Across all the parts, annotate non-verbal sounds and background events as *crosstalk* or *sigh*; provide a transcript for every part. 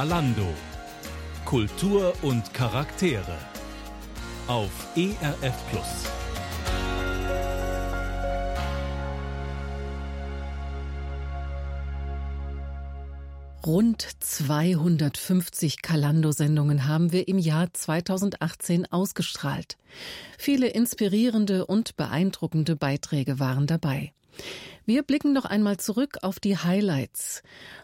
Kalando. Kultur und Charaktere. Auf ERF Plus. Rund 250 Kalando-Sendungen haben wir im Jahr 2018 ausgestrahlt. Viele inspirierende und beeindruckende Beiträge waren dabei. Wir blicken noch einmal zurück auf die Highlights.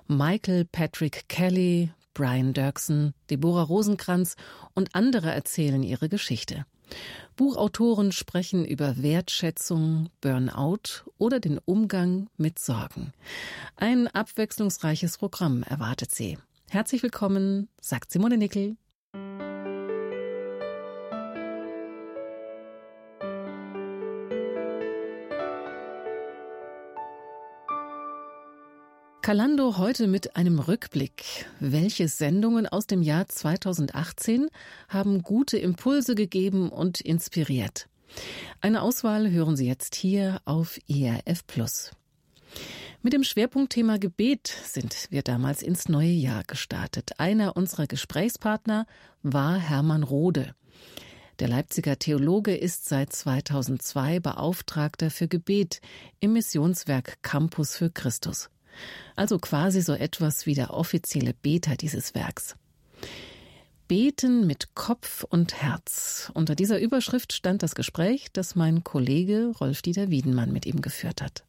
Michael Patrick Kelly, Brian Dirksen, Deborah Rosenkranz und andere erzählen ihre Geschichte. Buchautoren sprechen über Wertschätzung, Burnout oder den Umgang mit Sorgen. Ein abwechslungsreiches Programm erwartet Sie. Herzlich willkommen, sagt Simone Nickel. Kalando heute mit einem Rückblick. Welche Sendungen aus dem Jahr 2018 haben gute Impulse gegeben und inspiriert? Eine Auswahl hören Sie jetzt hier auf IRF Plus. Mit dem Schwerpunktthema Gebet sind wir damals ins neue Jahr gestartet. Einer unserer Gesprächspartner war Hermann Rode. Der Leipziger Theologe ist seit 2002 Beauftragter für Gebet im Missionswerk Campus für Christus also quasi so etwas wie der offizielle Beter dieses Werks. Beten mit Kopf und Herz. Unter dieser Überschrift stand das Gespräch, das mein Kollege Rolf-Dieter Wiedenmann mit ihm geführt hat.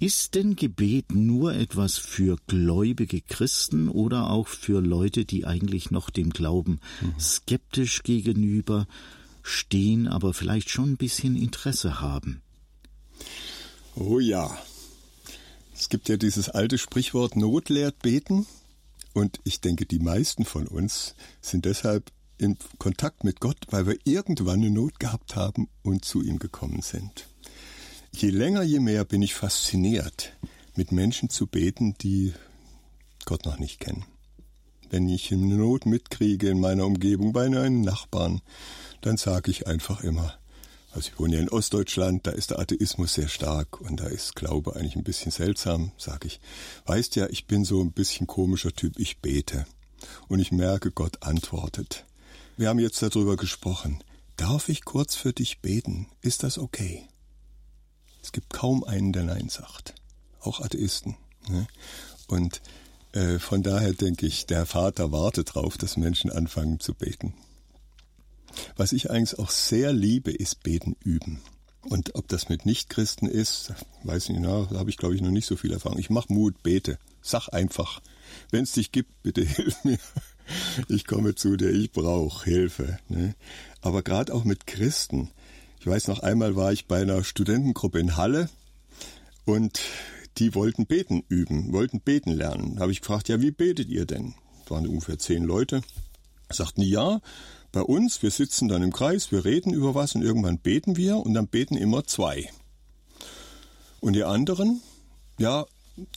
Ist denn Gebet nur etwas für gläubige Christen oder auch für Leute, die eigentlich noch dem Glauben mhm. skeptisch gegenüber stehen, aber vielleicht schon ein bisschen Interesse haben? Oh ja, es gibt ja dieses alte Sprichwort Not lehrt beten. Und ich denke, die meisten von uns sind deshalb in Kontakt mit Gott, weil wir irgendwann eine Not gehabt haben und zu ihm gekommen sind. Je länger, je mehr bin ich fasziniert, mit Menschen zu beten, die Gott noch nicht kennen. Wenn ich eine Not mitkriege in meiner Umgebung bei einem Nachbarn, dann sage ich einfach immer, also ich wohne ja in Ostdeutschland, da ist der Atheismus sehr stark und da ist Glaube eigentlich ein bisschen seltsam, sag ich. Weißt ja, ich bin so ein bisschen komischer Typ, ich bete. Und ich merke, Gott antwortet. Wir haben jetzt darüber gesprochen. Darf ich kurz für dich beten? Ist das okay? Es gibt kaum einen, der Nein sagt. Auch Atheisten. Ne? Und äh, von daher denke ich, der Vater wartet darauf, dass Menschen anfangen zu beten. Was ich eigentlich auch sehr liebe, ist Beten üben. Und ob das mit Nichtchristen ist, weiß ich nicht, da habe ich glaube ich noch nicht so viel Erfahrung. Ich mache Mut, bete. Sag einfach, wenn es dich gibt, bitte *laughs* hilf mir. Ich komme zu dir, ich brauche Hilfe. Ne? Aber gerade auch mit Christen. Ich weiß noch einmal war ich bei einer Studentengruppe in Halle und die wollten beten üben, wollten beten lernen. Da habe ich gefragt, ja, wie betet ihr denn? Das waren ungefähr zehn Leute. Sagten, ja, bei uns, wir sitzen dann im Kreis, wir reden über was und irgendwann beten wir und dann beten immer zwei. Und die anderen, ja,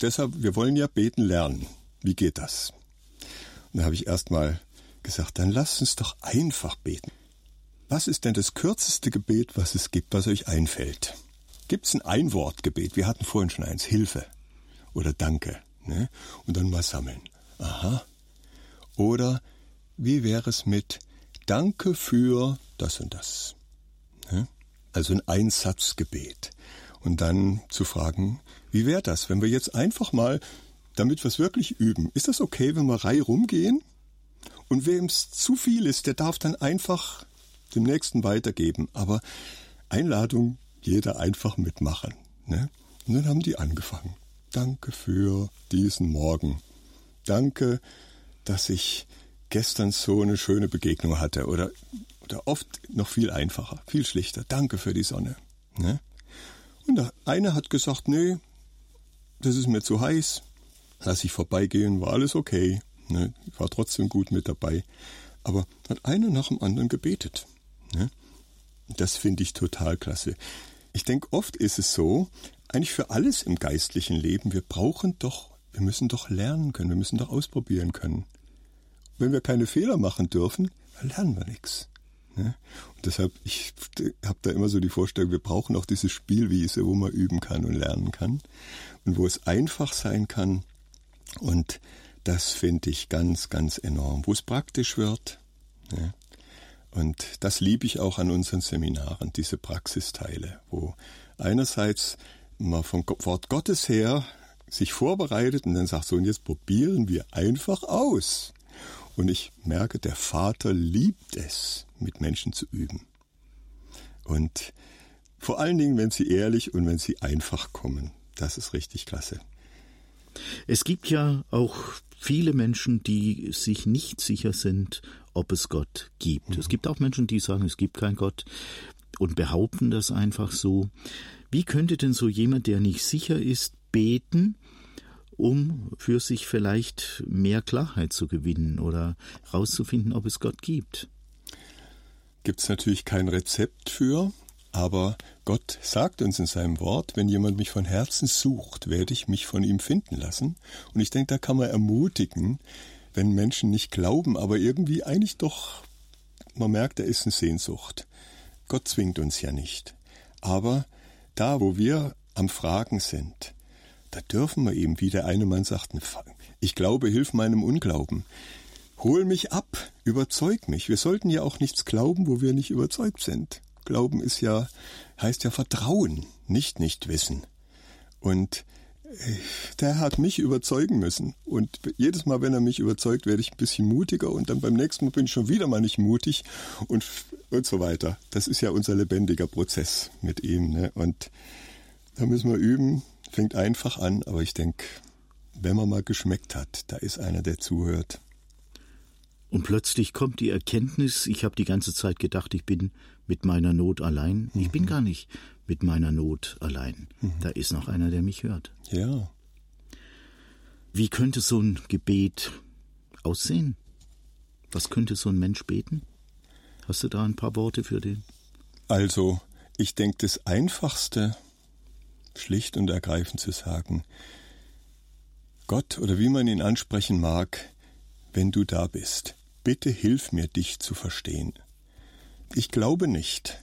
deshalb, wir wollen ja beten lernen. Wie geht das? Und da habe ich erstmal gesagt, dann lasst uns doch einfach beten. Was ist denn das kürzeste Gebet, was es gibt, was euch einfällt? Gibt es ein Einwortgebet? Wir hatten vorhin schon eins, Hilfe oder Danke. Ne? Und dann mal sammeln. Aha. Oder wie wäre es mit Danke für das und das. Also ein Einsatzgebet. Und dann zu fragen, wie wäre das, wenn wir jetzt einfach mal, damit wir es wirklich üben, ist das okay, wenn wir Reihe rumgehen? Und wem es zu viel ist, der darf dann einfach dem Nächsten weitergeben. Aber Einladung, jeder einfach mitmachen. Ne? Und dann haben die angefangen. Danke für diesen Morgen. Danke, dass ich gestern so eine schöne Begegnung hatte oder, oder oft noch viel einfacher, viel schlichter. Danke für die Sonne. Ne? Und der eine hat gesagt, nee, das ist mir zu heiß. Lass ich vorbeigehen, war alles okay. Ne? Ich war trotzdem gut mit dabei. Aber hat einer nach dem anderen gebetet. Ne? Das finde ich total klasse. Ich denke, oft ist es so, eigentlich für alles im geistlichen Leben, wir brauchen doch, wir müssen doch lernen können, wir müssen doch ausprobieren können. Wenn wir keine Fehler machen dürfen, dann lernen wir nichts. Ne? Und deshalb, ich habe da immer so die Vorstellung, wir brauchen auch diese Spielwiese, wo man üben kann und lernen kann und wo es einfach sein kann und das finde ich ganz, ganz enorm, wo es praktisch wird. Ja. Und das liebe ich auch an unseren Seminaren, diese Praxisteile, wo einerseits man vom Wort Gottes her sich vorbereitet und dann sagt so, und jetzt probieren wir einfach aus. Und ich merke, der Vater liebt es, mit Menschen zu üben. Und vor allen Dingen, wenn sie ehrlich und wenn sie einfach kommen. Das ist richtig klasse. Es gibt ja auch viele Menschen, die sich nicht sicher sind, ob es Gott gibt. Mhm. Es gibt auch Menschen, die sagen, es gibt keinen Gott und behaupten das einfach so. Wie könnte denn so jemand, der nicht sicher ist, beten, um für sich vielleicht mehr Klarheit zu gewinnen oder herauszufinden, ob es Gott gibt? Gibt es natürlich kein Rezept für, aber Gott sagt uns in seinem Wort, wenn jemand mich von Herzen sucht, werde ich mich von ihm finden lassen. Und ich denke, da kann man ermutigen, wenn Menschen nicht glauben, aber irgendwie eigentlich doch, man merkt, da ist eine Sehnsucht. Gott zwingt uns ja nicht. Aber da, wo wir am Fragen sind, da dürfen wir eben, wie der eine Mann sagt, ich glaube, hilf meinem Unglauben. Hol mich ab, überzeug mich. Wir sollten ja auch nichts glauben, wo wir nicht überzeugt sind. Glauben ist ja, heißt ja Vertrauen, nicht nicht wissen. Und äh, der hat mich überzeugen müssen. Und jedes Mal, wenn er mich überzeugt, werde ich ein bisschen mutiger und dann beim nächsten Mal bin ich schon wieder mal nicht mutig und, und so weiter. Das ist ja unser lebendiger Prozess mit ihm. Ne? Und da müssen wir üben. Fängt einfach an, aber ich denke, wenn man mal geschmeckt hat, da ist einer, der zuhört. Und plötzlich kommt die Erkenntnis, ich habe die ganze Zeit gedacht, ich bin mit meiner Not allein. Mhm. Ich bin mhm. gar nicht mit meiner Not allein. Mhm. Da ist noch einer, der mich hört. Ja. Wie könnte so ein Gebet aussehen? Was könnte so ein Mensch beten? Hast du da ein paar Worte für den? Also, ich denke, das Einfachste, schlicht und ergreifend zu sagen, Gott oder wie man ihn ansprechen mag, wenn du da bist, bitte hilf mir, dich zu verstehen. Ich glaube nicht.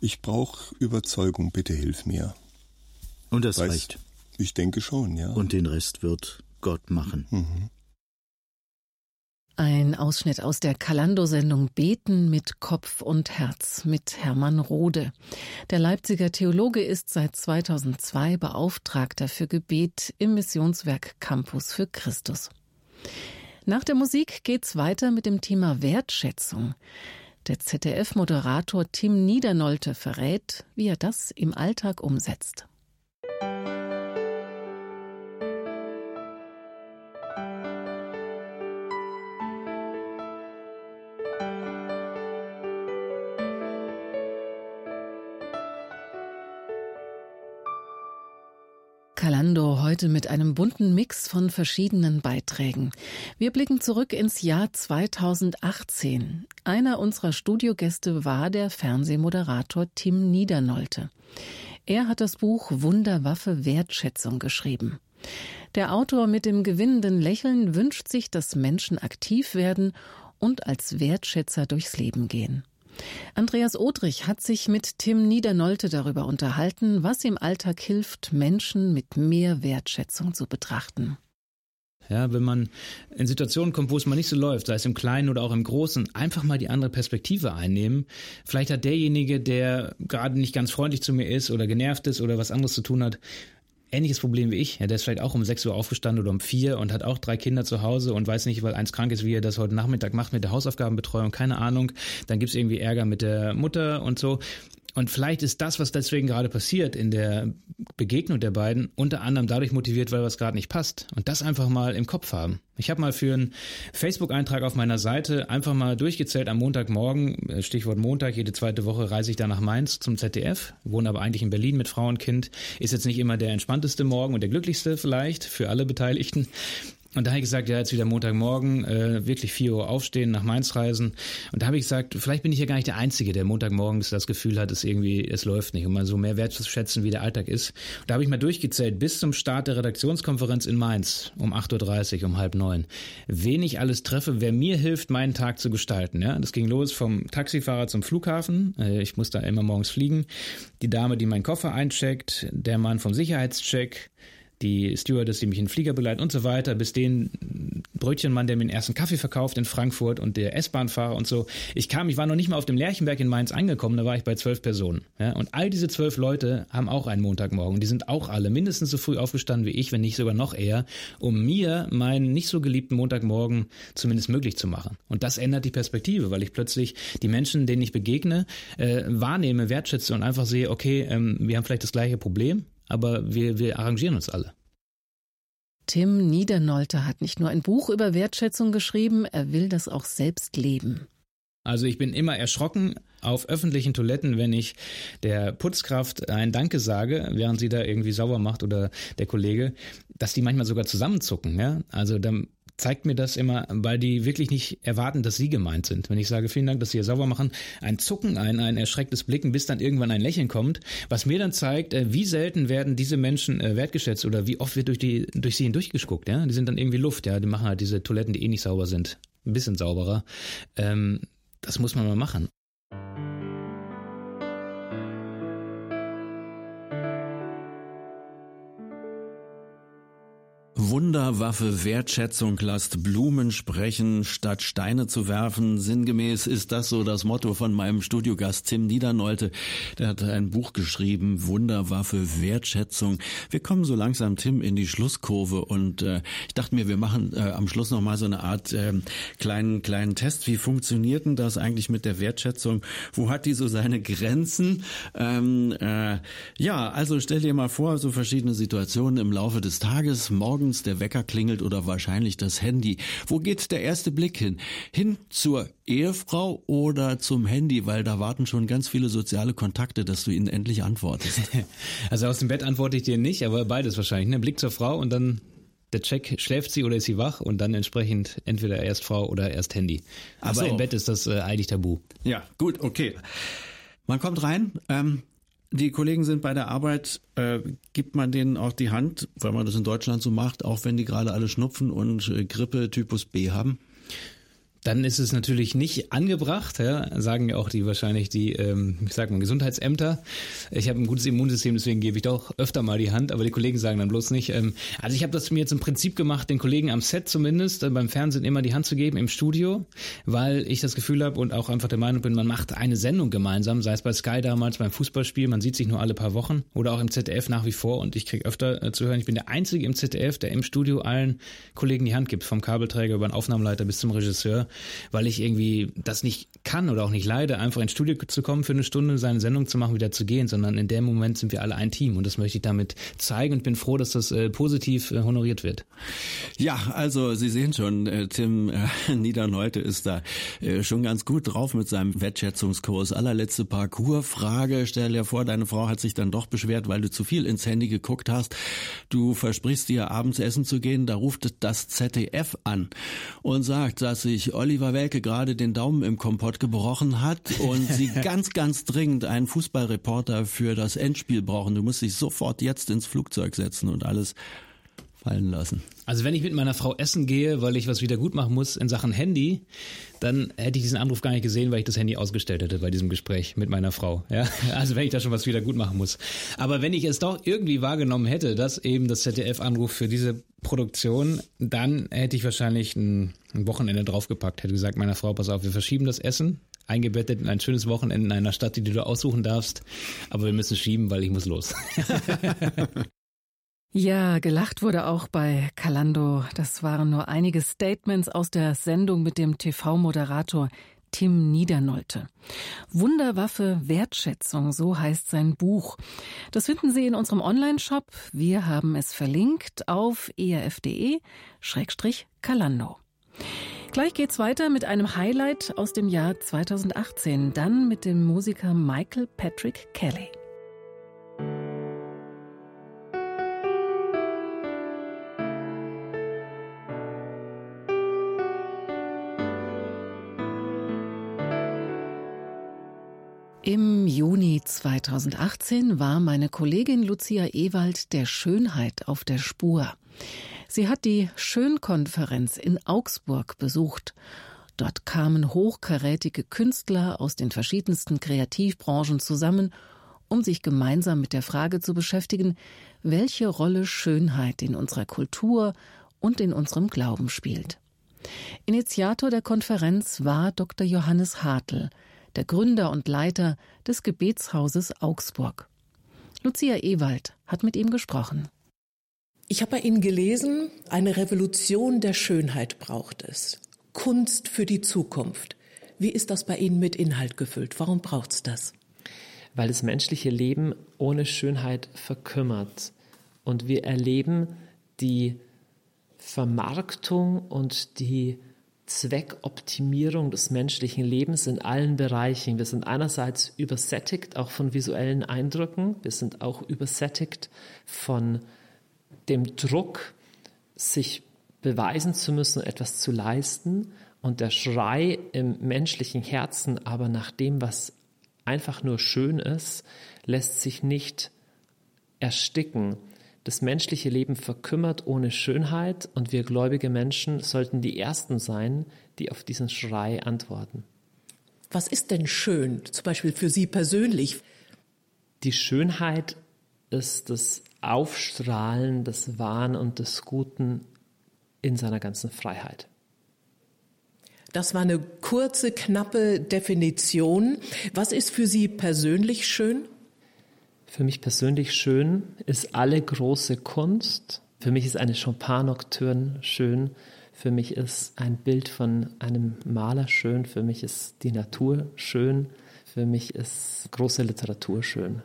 Ich brauche Überzeugung, bitte hilf mir. Und das Weiß, reicht. Ich denke schon, ja. Und den Rest wird Gott machen. Mhm. Ein Ausschnitt aus der Kalando-Sendung Beten mit Kopf und Herz mit Hermann Rode. Der Leipziger Theologe ist seit 2002 Beauftragter für Gebet im Missionswerk Campus für Christus. Nach der Musik geht's weiter mit dem Thema Wertschätzung. Der ZDF-Moderator Tim Niedernolte verrät, wie er das im Alltag umsetzt. Heute mit einem bunten Mix von verschiedenen Beiträgen. Wir blicken zurück ins Jahr 2018. Einer unserer Studiogäste war der Fernsehmoderator Tim Niedernolte. Er hat das Buch Wunderwaffe Wertschätzung geschrieben. Der Autor mit dem gewinnenden Lächeln wünscht sich, dass Menschen aktiv werden und als Wertschätzer durchs Leben gehen. Andreas Odrich hat sich mit Tim Niedernolte darüber unterhalten, was im Alltag hilft, Menschen mit mehr Wertschätzung zu betrachten. Ja, wenn man in Situationen kommt, wo es mal nicht so läuft, sei es im Kleinen oder auch im Großen, einfach mal die andere Perspektive einnehmen. Vielleicht hat derjenige, der gerade nicht ganz freundlich zu mir ist oder genervt ist oder was anderes zu tun hat, ähnliches Problem wie ich. Ja, der ist vielleicht auch um 6 Uhr aufgestanden oder um 4 und hat auch drei Kinder zu Hause und weiß nicht, weil eins krank ist, wie er das heute Nachmittag macht mit der Hausaufgabenbetreuung, keine Ahnung. Dann gibt's irgendwie Ärger mit der Mutter und so. Und vielleicht ist das, was deswegen gerade passiert in der Begegnung der beiden, unter anderem dadurch motiviert, weil was gerade nicht passt. Und das einfach mal im Kopf haben. Ich habe mal für einen Facebook-Eintrag auf meiner Seite einfach mal durchgezählt am Montagmorgen, äh, Stichwort Montag, jede zweite Woche reise ich da nach Mainz zum ZDF, wohne aber eigentlich in Berlin mit Frau und Kind. Ist jetzt nicht immer der entspannteste Morgen und der glücklichste vielleicht für alle Beteiligten. Und da habe ich gesagt, ja, jetzt wieder Montagmorgen, äh, wirklich 4 Uhr aufstehen, nach Mainz reisen. Und da habe ich gesagt, vielleicht bin ich ja gar nicht der Einzige, der Montagmorgens das Gefühl hat, es irgendwie, es läuft nicht, um mal so mehr wertzuschätzen, wie der Alltag ist. Und da habe ich mal durchgezählt, bis zum Start der Redaktionskonferenz in Mainz um 8.30 Uhr, um halb neun, wen ich alles treffe, wer mir hilft, meinen Tag zu gestalten. Ja, Das ging los vom Taxifahrer zum Flughafen. Äh, ich muss da immer morgens fliegen. Die Dame, die meinen Koffer eincheckt, der Mann vom Sicherheitscheck, die Stewardess, die mich in den Flieger begleitet und so weiter, bis denen Brötchenmann, der mir den ersten Kaffee verkauft in Frankfurt und der S-Bahnfahrer und so. Ich kam, ich war noch nicht mal auf dem Lerchenberg in Mainz angekommen, da war ich bei zwölf Personen. Ja? Und all diese zwölf Leute haben auch einen Montagmorgen. Die sind auch alle mindestens so früh aufgestanden wie ich, wenn nicht sogar noch eher, um mir meinen nicht so geliebten Montagmorgen zumindest möglich zu machen. Und das ändert die Perspektive, weil ich plötzlich die Menschen, denen ich begegne, äh, wahrnehme, wertschätze und einfach sehe, okay, ähm, wir haben vielleicht das gleiche Problem, aber wir, wir arrangieren uns alle. Tim Niedernolte hat nicht nur ein Buch über Wertschätzung geschrieben, er will das auch selbst leben. Also ich bin immer erschrocken auf öffentlichen Toiletten, wenn ich der Putzkraft ein Danke sage, während sie da irgendwie sauber macht oder der Kollege, dass die manchmal sogar zusammenzucken. Ja? Also dann zeigt mir das immer, weil die wirklich nicht erwarten, dass sie gemeint sind. Wenn ich sage, vielen Dank, dass Sie hier sauber machen, ein Zucken, ein, ein erschrecktes Blicken, bis dann irgendwann ein Lächeln kommt, was mir dann zeigt, äh, wie selten werden diese Menschen äh, wertgeschätzt oder wie oft wird durch, die, durch sie hindurchgesguckt. Ja? Die sind dann irgendwie Luft, ja, die machen halt diese Toiletten, die eh nicht sauber sind, ein bisschen sauberer. Ähm, das muss man mal machen. Wunderwaffe Wertschätzung lasst Blumen sprechen, statt Steine zu werfen. Sinngemäß ist das so das Motto von meinem Studiogast Tim Niedernolte. Der hat ein Buch geschrieben, Wunderwaffe Wertschätzung. Wir kommen so langsam, Tim, in die Schlusskurve und äh, ich dachte mir, wir machen äh, am Schluss noch mal so eine Art äh, kleinen, kleinen Test. Wie funktioniert denn das eigentlich mit der Wertschätzung? Wo hat die so seine Grenzen? Ähm, äh, ja, also stell dir mal vor, so verschiedene Situationen im Laufe des Tages, morgens morgens der Wecker klingelt oder wahrscheinlich das Handy. Wo geht der erste Blick hin? Hin zur Ehefrau oder zum Handy, weil da warten schon ganz viele soziale Kontakte, dass du ihnen endlich antwortest. *laughs* Also aus dem Bett antworte ich dir nicht, aber beides wahrscheinlich. Ne? Blick zur Frau und dann der Check, schläft sie oder ist sie wach und dann entsprechend entweder erst Frau oder erst Handy. Aber so. im Bett ist das äh, eigentlich tabu. Ja, gut, okay. Man kommt rein, ähm, die Kollegen sind bei der Arbeit, äh, gibt man denen auch die Hand, weil man das in Deutschland so macht, auch wenn die gerade alle Schnupfen und äh, Grippe Typus B haben? Dann ist es natürlich nicht angebracht, ja, sagen ja auch die wahrscheinlich die, ähm, ich sag mal, Gesundheitsämter. Ich habe ein gutes Immunsystem, deswegen gebe ich doch öfter mal die Hand, aber die Kollegen sagen dann bloß nicht. Ähm, also ich habe das mir jetzt im Prinzip gemacht, den Kollegen am Set zumindest, äh, beim Fernsehen immer die Hand zu geben, im Studio, weil ich das Gefühl habe und auch einfach der Meinung bin, man macht eine Sendung gemeinsam, sei es bei Sky damals beim Fußballspiel, man sieht sich nur alle paar Wochen oder auch im ZDF nach wie vor und ich kriege öfter äh, zu hören, ich bin der Einzige im ZDF, der im Studio allen Kollegen die Hand gibt, vom Kabelträger über den Aufnahmeleiter bis zum Regisseur weil ich irgendwie das nicht kann oder auch nicht leide, einfach ins Studio zu kommen für eine Stunde, seine Sendung zu machen, wieder zu gehen, sondern in dem Moment sind wir alle ein Team und das möchte ich damit zeigen und bin froh, dass das äh, positiv äh, honoriert wird. Ja, also Sie sehen schon, äh, Tim äh, *laughs* Niederneute ist da äh, schon ganz gut drauf mit seinem Wertschätzungskurs. Allerletzte Parcoursfrage, stell dir vor, deine Frau hat sich dann doch beschwert, weil du zu viel ins Handy geguckt hast. Du versprichst dir abends essen zu gehen, da ruft das ZDF an und sagt, dass sich Oliver Welke gerade den Daumen im Kompott gebrochen hat und *laughs* sie ganz, ganz dringend einen Fußballreporter für das Endspiel brauchen. Du musst dich sofort jetzt ins Flugzeug setzen und alles fallen lassen. Also wenn ich mit meiner Frau essen gehe, weil ich was wieder gut machen muss in Sachen Handy, dann hätte ich diesen Anruf gar nicht gesehen, weil ich das Handy ausgestellt hätte bei diesem Gespräch mit meiner Frau. Ja? *laughs* Also wenn ich da schon was wieder gut machen muss. Aber wenn ich es doch irgendwie wahrgenommen hätte, dass eben das ZDF Anruf für diese Produktion, dann hätte ich wahrscheinlich ein, ein Wochenende draufgepackt, hätte gesagt meiner Frau, pass auf, wir verschieben das Essen, eingebettet in ein schönes Wochenende in einer Stadt, die du aussuchen darfst, aber wir müssen schieben, weil ich muss los. *laughs* *laughs* Ja, gelacht wurde auch bei Kalando. Das waren nur einige Statements aus der Sendung mit dem TV-Moderator Tim Niedernolte. Wunderwaffe Wertschätzung, so heißt sein Buch. Das finden Sie in unserem Online-Shop. Wir haben es verlinkt auf erf.de-kalando. Gleich geht's weiter mit einem Highlight aus dem Jahr 2018, dann mit dem Musiker Michael Patrick Kelly. Juni 2018 war meine Kollegin Lucia Ewald der Schönheit auf der Spur. Sie hat die Schönkonferenz in Augsburg besucht. Dort kamen hochkarätige Künstler aus den verschiedensten Kreativbranchen zusammen, um sich gemeinsam mit der Frage zu beschäftigen, welche Rolle Schönheit in unserer Kultur und in unserem Glauben spielt. Initiator der Konferenz war Dr. Johannes Hartl, der Gründer und Leiter des Gebetshauses Augsburg. Lucia Ewald hat mit ihm gesprochen. Ich habe bei Ihnen gelesen, eine Revolution der Schönheit braucht es. Kunst für die Zukunft. Wie ist das bei Ihnen mit Inhalt gefüllt? Warum braucht es das? Weil das menschliche Leben ohne Schönheit verkümmert. Und wir erleben die Vermarktung und die Zweckoptimierung des menschlichen Lebens in allen Bereichen. Wir sind einerseits übersättigt auch von visuellen Eindrücken, wir sind auch übersättigt von dem Druck, sich beweisen zu müssen, etwas zu leisten und der Schrei im menschlichen Herzen aber nach dem, was einfach nur schön ist, lässt sich nicht ersticken. Das menschliche Leben verkümmert ohne Schönheit und wir gläubige Menschen sollten die Ersten sein, die auf diesen Schrei antworten. Was ist denn schön, zum Beispiel für Sie persönlich? Die Schönheit ist das Aufstrahlen des Wahn und des Guten in seiner ganzen Freiheit. Das war eine kurze, knappe Definition. Was ist für Sie persönlich schön? Für mich persönlich schön ist alle große Kunst. Für mich ist eine Chopin-Nocturne schön. Für mich ist ein Bild von einem Maler schön. Für mich ist die Natur schön. Für mich ist große Literatur schön.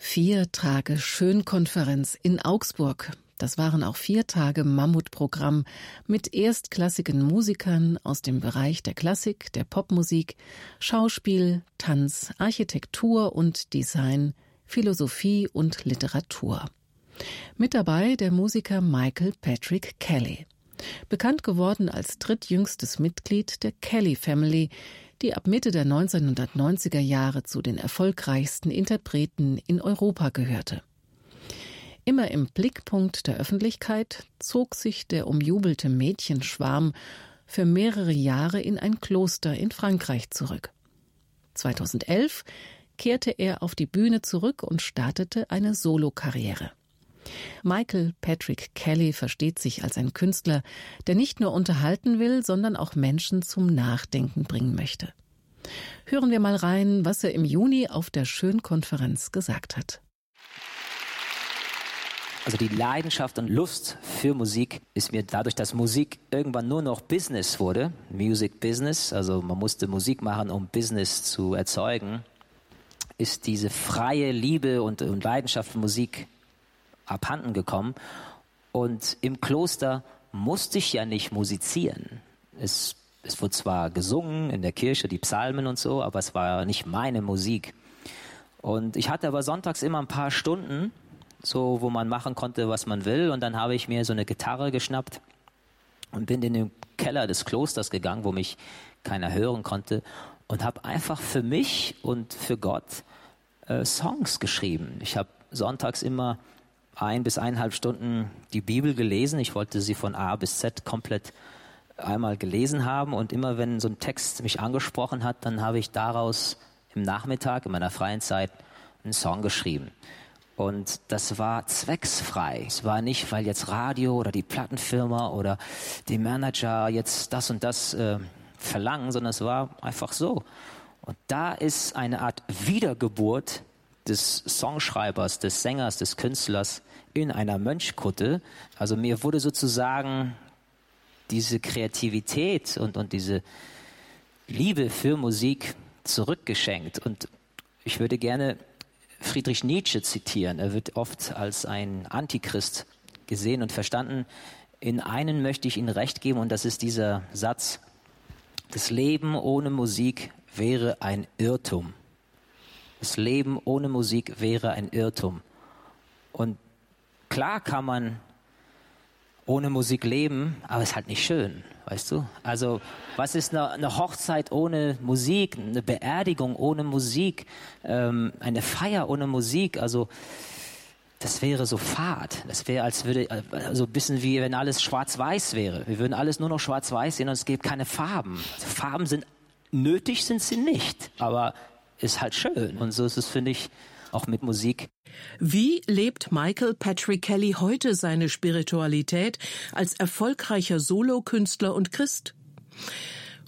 Vier Tage Schönkonferenz in Augsburg. Das waren auch vier Tage Mammutprogramm mit erstklassigen Musikern aus dem Bereich der Klassik, der Popmusik, Schauspiel, Tanz, Architektur und Design, Philosophie und Literatur. Mit dabei der Musiker Michael Patrick Kelly. Bekannt geworden als drittjüngstes Mitglied der Kelly Family, die ab Mitte der 1990er Jahre zu den erfolgreichsten Interpreten in Europa gehörte. Immer im Blickpunkt der Öffentlichkeit zog sich der umjubelte Mädchenschwarm für mehrere Jahre in ein Kloster in Frankreich zurück. 2011 kehrte er auf die Bühne zurück und startete eine Solokarriere. Michael Patrick Kelly versteht sich als ein Künstler, der nicht nur unterhalten will, sondern auch Menschen zum Nachdenken bringen möchte. Hören wir mal rein, was er im Juni auf der Schönkonferenz gesagt hat. Also die Leidenschaft und Lust für Musik ist mir dadurch, dass Musik irgendwann nur noch Business wurde, Music Business, also man musste Musik machen, um Business zu erzeugen, ist diese freie Liebe und, und Leidenschaft für Musik abhanden gekommen. Und im Kloster musste ich ja nicht musizieren. Es, es wurde zwar gesungen in der Kirche, die Psalmen und so, aber es war nicht meine Musik. Und ich hatte aber sonntags immer ein paar Stunden, so wo man machen konnte, was man will. Und dann habe ich mir so eine Gitarre geschnappt und bin in den Keller des Klosters gegangen, wo mich keiner hören konnte und habe einfach für mich und für Gott äh, Songs geschrieben. Ich habe sonntags immer ein bis eineinhalb Stunden die Bibel gelesen. Ich wollte sie von A bis Z komplett einmal gelesen haben und immer wenn so ein Text mich angesprochen hat, dann habe ich daraus im Nachmittag, in meiner freien Zeit, einen Song geschrieben. Und das war zwecksfrei. Es war nicht, weil jetzt Radio oder die Plattenfirma oder die Manager jetzt das und das äh, verlangen, sondern es war einfach so. Und da ist eine Art Wiedergeburt des Songschreibers, des Sängers, des Künstlers in einer Mönchkutte. Also mir wurde sozusagen diese Kreativität und, und diese Liebe für Musik zurückgeschenkt. Und ich würde gerne Friedrich Nietzsche zitieren. Er wird oft als ein Antichrist gesehen und verstanden. In einen möchte ich Ihnen recht geben und das ist dieser Satz. Das Leben ohne Musik wäre ein Irrtum. Das Leben ohne Musik wäre ein Irrtum. Und klar kann man ohne Musik leben, aber es ist halt nicht schön, weißt du? Also, was ist eine, eine Hochzeit ohne Musik, eine Beerdigung ohne Musik, ähm, eine Feier ohne Musik? Also, das wäre so fad. Das wäre, als würde, also ein bisschen wie wenn alles schwarz-weiß wäre. Wir würden alles nur noch schwarz-weiß sehen und es gibt keine Farben. Also Farben sind nötig, sind sie nicht, aber ist halt schön. Und so ist es, finde ich, auch mit Musik. Wie lebt Michael Patrick Kelly heute seine Spiritualität als erfolgreicher Solokünstler und Christ?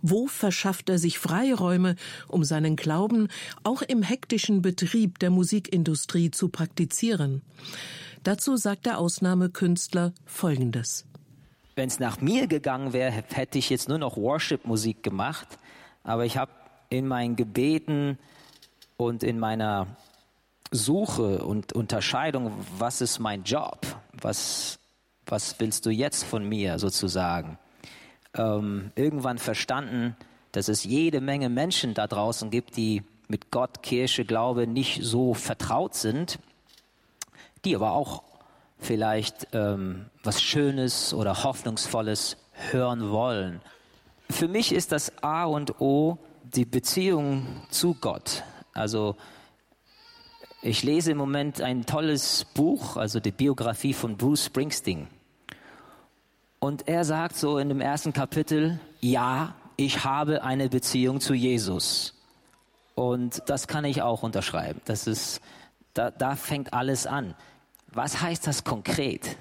Wo verschafft er sich Freiräume, um seinen Glauben auch im hektischen Betrieb der Musikindustrie zu praktizieren? Dazu sagt der Ausnahmekünstler Folgendes. Wenn es nach mir gegangen wäre, hätte ich jetzt nur noch Worship-Musik gemacht. Aber ich habe in meinen Gebeten und in meiner Suche und Unterscheidung, was ist mein Job? Was, was willst du jetzt von mir sozusagen? ähm, irgendwann verstanden, dass es jede Menge Menschen da draußen gibt, die mit Gott, Kirche, Glaube nicht so vertraut sind, die aber auch vielleicht ähm, was Schönes oder Hoffnungsvolles hören wollen. Für mich ist das A und O die Beziehung zu Gott. Also ich lese im Moment ein tolles Buch, also die Biografie von Bruce Springsteen. Und er sagt so in dem ersten Kapitel, ja, ich habe eine Beziehung zu Jesus. Und das kann ich auch unterschreiben. Das ist, da, da fängt alles an. Was heißt das konkret?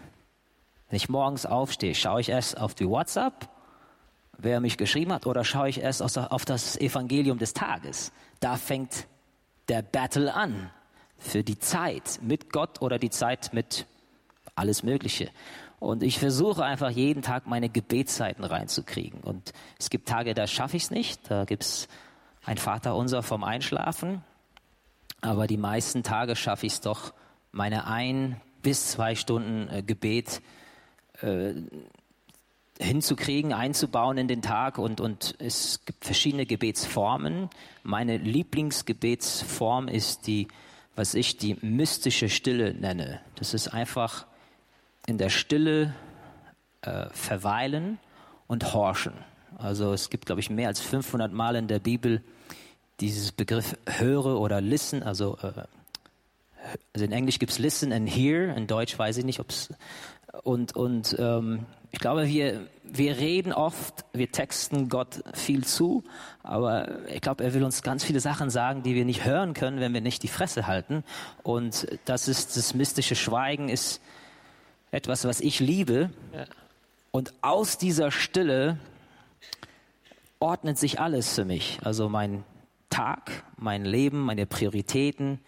Wenn ich morgens aufstehe, schaue ich erst auf die WhatsApp, wer mich geschrieben hat, oder schaue ich erst auf das Evangelium des Tages? Da fängt der Battle an für die Zeit mit Gott oder die Zeit mit alles Mögliche. Und ich versuche einfach jeden Tag meine Gebetszeiten reinzukriegen. Und es gibt Tage, da schaffe ich es nicht. Da gibt es ein Vaterunser vom Einschlafen. Aber die meisten Tage schaffe ich es doch, meine ein bis zwei Stunden äh, Gebet äh, hinzukriegen, einzubauen in den Tag. Und, und es gibt verschiedene Gebetsformen. Meine Lieblingsgebetsform ist die, was ich die mystische Stille nenne. Das ist einfach in der Stille äh, verweilen und horchen. Also es gibt, glaube ich, mehr als 500 Mal in der Bibel dieses Begriff höre oder listen. Also, äh, also in Englisch gibt es listen and hear, in Deutsch weiß ich nicht, ob es und und ähm, ich glaube, wir wir reden oft, wir texten Gott viel zu, aber ich glaube, er will uns ganz viele Sachen sagen, die wir nicht hören können, wenn wir nicht die Fresse halten. Und das ist das mystische Schweigen ist etwas, was ich liebe. Ja. Und aus dieser Stille ordnet sich alles für mich. Also mein Tag, mein Leben, meine Prioritäten.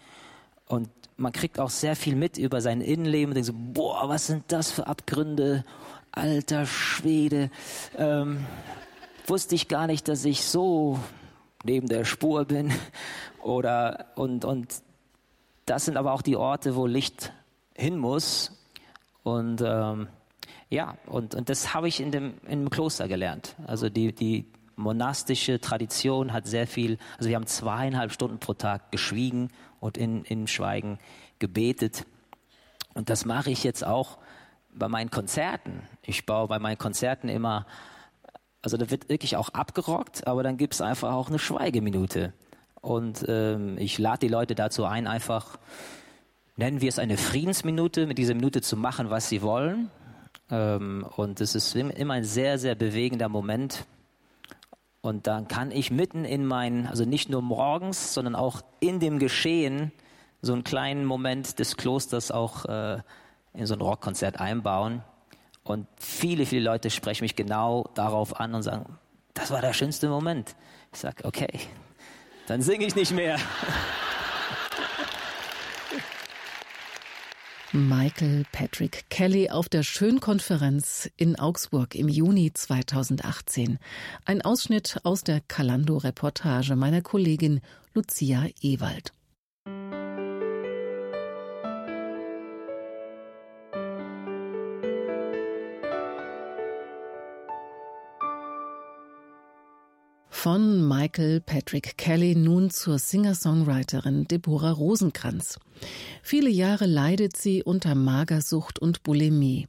Und man kriegt auch sehr viel mit über sein Innenleben und denkt so, boah, was sind das für Abgründe? Alter Schwede. Ähm, wusste ich gar nicht, dass ich so neben der Spur bin. Oder, und, und das sind aber auch die Orte, wo Licht hin muss und ähm, ja, und, und das habe ich in dem, in dem Kloster gelernt. Also die, die monastische Tradition hat sehr viel, also wir haben zweieinhalb Stunden pro Tag geschwiegen und in, in Schweigen gebetet. Und das mache ich jetzt auch bei meinen Konzerten. Ich baue bei meinen Konzerten immer, also da wird wirklich auch abgerockt, aber dann gibt es einfach auch eine Schweigeminute. Und ähm, ich lade die Leute dazu ein, einfach nennen wir es eine Friedensminute, mit dieser Minute zu machen, was sie wollen. Ähm, und es ist immer ein sehr, sehr bewegender Moment. Und dann kann ich mitten in meinen, also nicht nur morgens, sondern auch in dem Geschehen so einen kleinen Moment des Klosters auch äh, in so ein Rockkonzert einbauen. Und viele, viele Leute sprechen mich genau darauf an und sagen, das war der schönste Moment. Ich sage, okay, dann singe ich nicht mehr. Michael Patrick Kelly auf der Schönkonferenz in Augsburg im Juni 2018. Ein Ausschnitt aus der Kalando-Reportage meiner Kollegin Lucia Ewald. Von Michael Patrick Kelly nun zur Singer-Songwriterin Deborah Rosenkranz. Viele Jahre leidet sie unter Magersucht und Bulimie.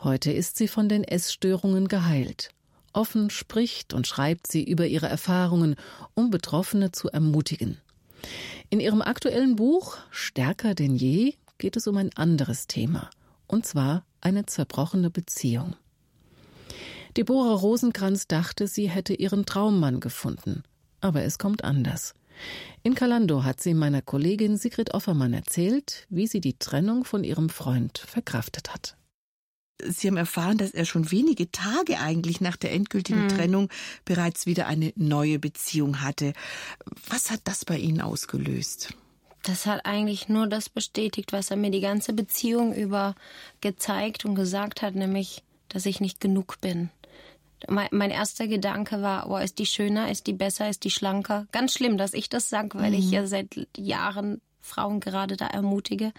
Heute ist sie von den Essstörungen geheilt. Offen spricht und schreibt sie über ihre Erfahrungen, um Betroffene zu ermutigen. In ihrem aktuellen Buch Stärker denn je geht es um ein anderes Thema, und zwar eine zerbrochene Beziehung. Deborah Rosenkranz dachte, sie hätte ihren Traummann gefunden. Aber es kommt anders. In Kalando hat sie meiner Kollegin Sigrid Offermann erzählt, wie sie die Trennung von ihrem Freund verkraftet hat. Sie haben erfahren, dass er schon wenige Tage eigentlich nach der endgültigen hm. Trennung bereits wieder eine neue Beziehung hatte. Was hat das bei Ihnen ausgelöst? Das hat eigentlich nur das bestätigt, was er mir die ganze Beziehung über gezeigt und gesagt hat, nämlich, dass ich nicht genug bin. Mein, mein erster Gedanke war, oh, ist die schöner, ist die besser, ist die schlanker? Ganz schlimm, dass ich das sage, weil mhm. ich ja seit Jahren Frauen gerade da ermutige.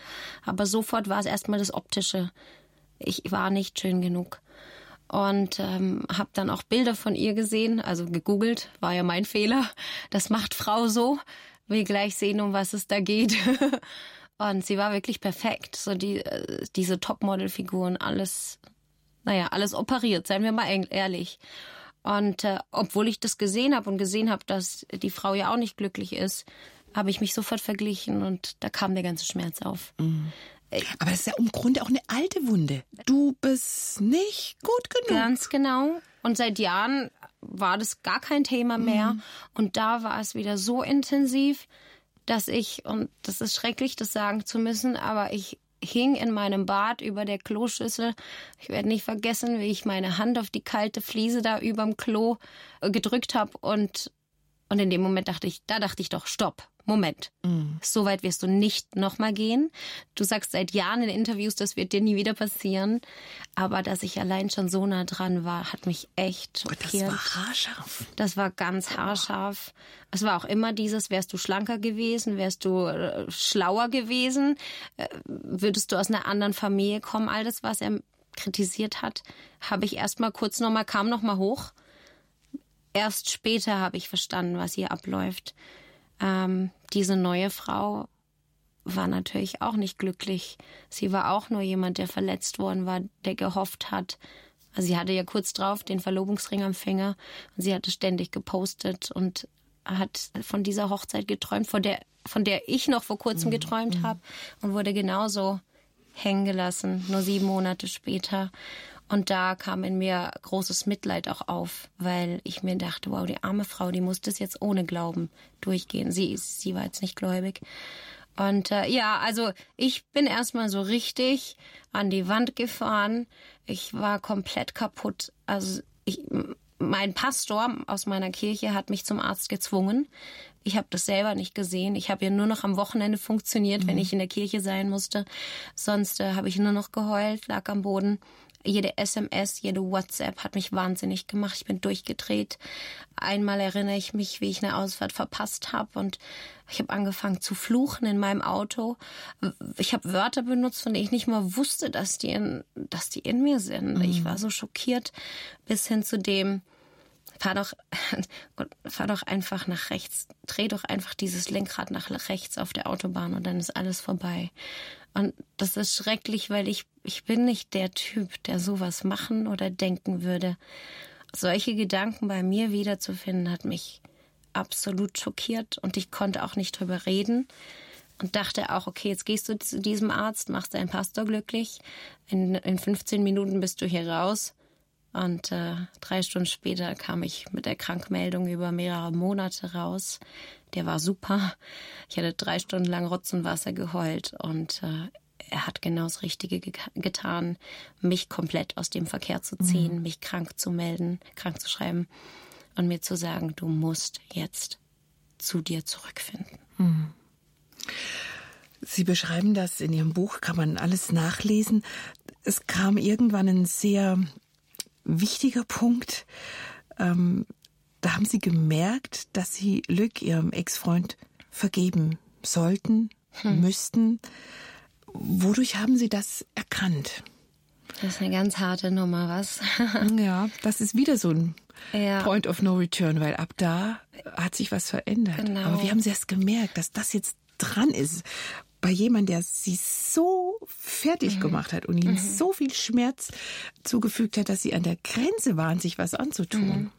Aber sofort war es erstmal das Optische. Ich war nicht schön genug. Und ähm, habe dann auch Bilder von ihr gesehen, also gegoogelt, war ja mein Fehler. Das macht Frau so will gleich sehen, um was es da geht. *laughs* Und sie war wirklich perfekt. So die, äh, diese Topmodel-Figuren, alles, naja, alles operiert, seien wir mal ehrlich. Und äh, obwohl ich das gesehen habe und gesehen habe, dass die Frau ja auch nicht glücklich ist, habe ich mich sofort verglichen und da kam der ganze Schmerz auf. Mhm. Aber es ist ja im Grunde auch eine alte Wunde. Du bist nicht gut genug. Ganz genau. Und seit Jahren war das gar kein Thema mehr. Mhm. Und da war es wieder so intensiv, dass ich, und das ist schrecklich, das sagen zu müssen, aber ich hing in meinem Bad über der Kloschüssel. Ich werde nicht vergessen, wie ich meine Hand auf die kalte Fliese da überm Klo äh, gedrückt habe und und in dem Moment dachte ich, da dachte ich doch, stopp. Moment, mhm. so weit wirst du nicht nochmal gehen. Du sagst seit Jahren in Interviews, das wird dir nie wieder passieren. Aber dass ich allein schon so nah dran war, hat mich echt schockiert. Das war haarscharf. Das war ganz haarscharf. Es war auch immer dieses, wärst du schlanker gewesen, wärst du äh, schlauer gewesen, äh, würdest du aus einer anderen Familie kommen, all das, was er kritisiert hat, habe ich erst mal kurz nochmal, kam nochmal hoch. Erst später habe ich verstanden, was hier abläuft. Ähm, diese neue Frau war natürlich auch nicht glücklich. Sie war auch nur jemand, der verletzt worden war, der gehofft hat. Also sie hatte ja kurz drauf den Verlobungsring am Finger und sie hatte ständig gepostet und hat von dieser Hochzeit geträumt, von der, von der ich noch vor kurzem mhm. geträumt mhm. habe und wurde genauso hängen gelassen, nur sieben Monate später. Und da kam in mir großes Mitleid auch auf, weil ich mir dachte, wow, die arme Frau, die muss das jetzt ohne Glauben durchgehen. Sie, sie war jetzt nicht gläubig. Und äh, ja, also ich bin erstmal so richtig an die Wand gefahren. Ich war komplett kaputt. Also ich, mein Pastor aus meiner Kirche hat mich zum Arzt gezwungen. Ich habe das selber nicht gesehen. Ich habe ja nur noch am Wochenende funktioniert, mhm. wenn ich in der Kirche sein musste. Sonst äh, habe ich nur noch geheult, lag am Boden. Jede SMS, jede WhatsApp hat mich wahnsinnig gemacht. Ich bin durchgedreht. Einmal erinnere ich mich, wie ich eine Ausfahrt verpasst habe und ich habe angefangen zu fluchen in meinem Auto. Ich habe Wörter benutzt, von denen ich nicht mal wusste, dass die in, dass die in mir sind. Mhm. Ich war so schockiert bis hin zu dem, fahr doch, *laughs* fahr doch einfach nach rechts, dreh doch einfach dieses Lenkrad nach rechts auf der Autobahn und dann ist alles vorbei. Und das ist schrecklich, weil ich, ich bin nicht der Typ, der sowas machen oder denken würde. Solche Gedanken bei mir wiederzufinden, hat mich absolut schockiert und ich konnte auch nicht drüber reden und dachte auch, okay, jetzt gehst du zu diesem Arzt, machst deinen Pastor glücklich. In, in 15 Minuten bist du hier raus. Und äh, drei Stunden später kam ich mit der Krankmeldung über mehrere Monate raus. Der war super. Ich hatte drei Stunden lang Rotz und Wasser geheult und äh, er hat genau das Richtige ge getan, mich komplett aus dem Verkehr zu ziehen, mhm. mich krank zu melden, krank zu schreiben und mir zu sagen, du musst jetzt zu dir zurückfinden. Mhm. Sie beschreiben das in Ihrem Buch, kann man alles nachlesen. Es kam irgendwann ein sehr wichtiger Punkt. Ähm, da haben Sie gemerkt, dass Sie Lück, Ihrem Ex-Freund, vergeben sollten, hm. müssten. Wodurch haben Sie das erkannt? Das ist eine ganz harte Nummer, was? *laughs* ja, das ist wieder so ein ja. Point of No Return, weil ab da hat sich was verändert. Genau. Aber wie haben Sie das gemerkt, dass das jetzt dran ist? bei jemandem, der sie so fertig mhm. gemacht hat und ihnen mhm. so viel Schmerz zugefügt hat, dass sie an der Grenze waren, sich was anzutun. Mhm.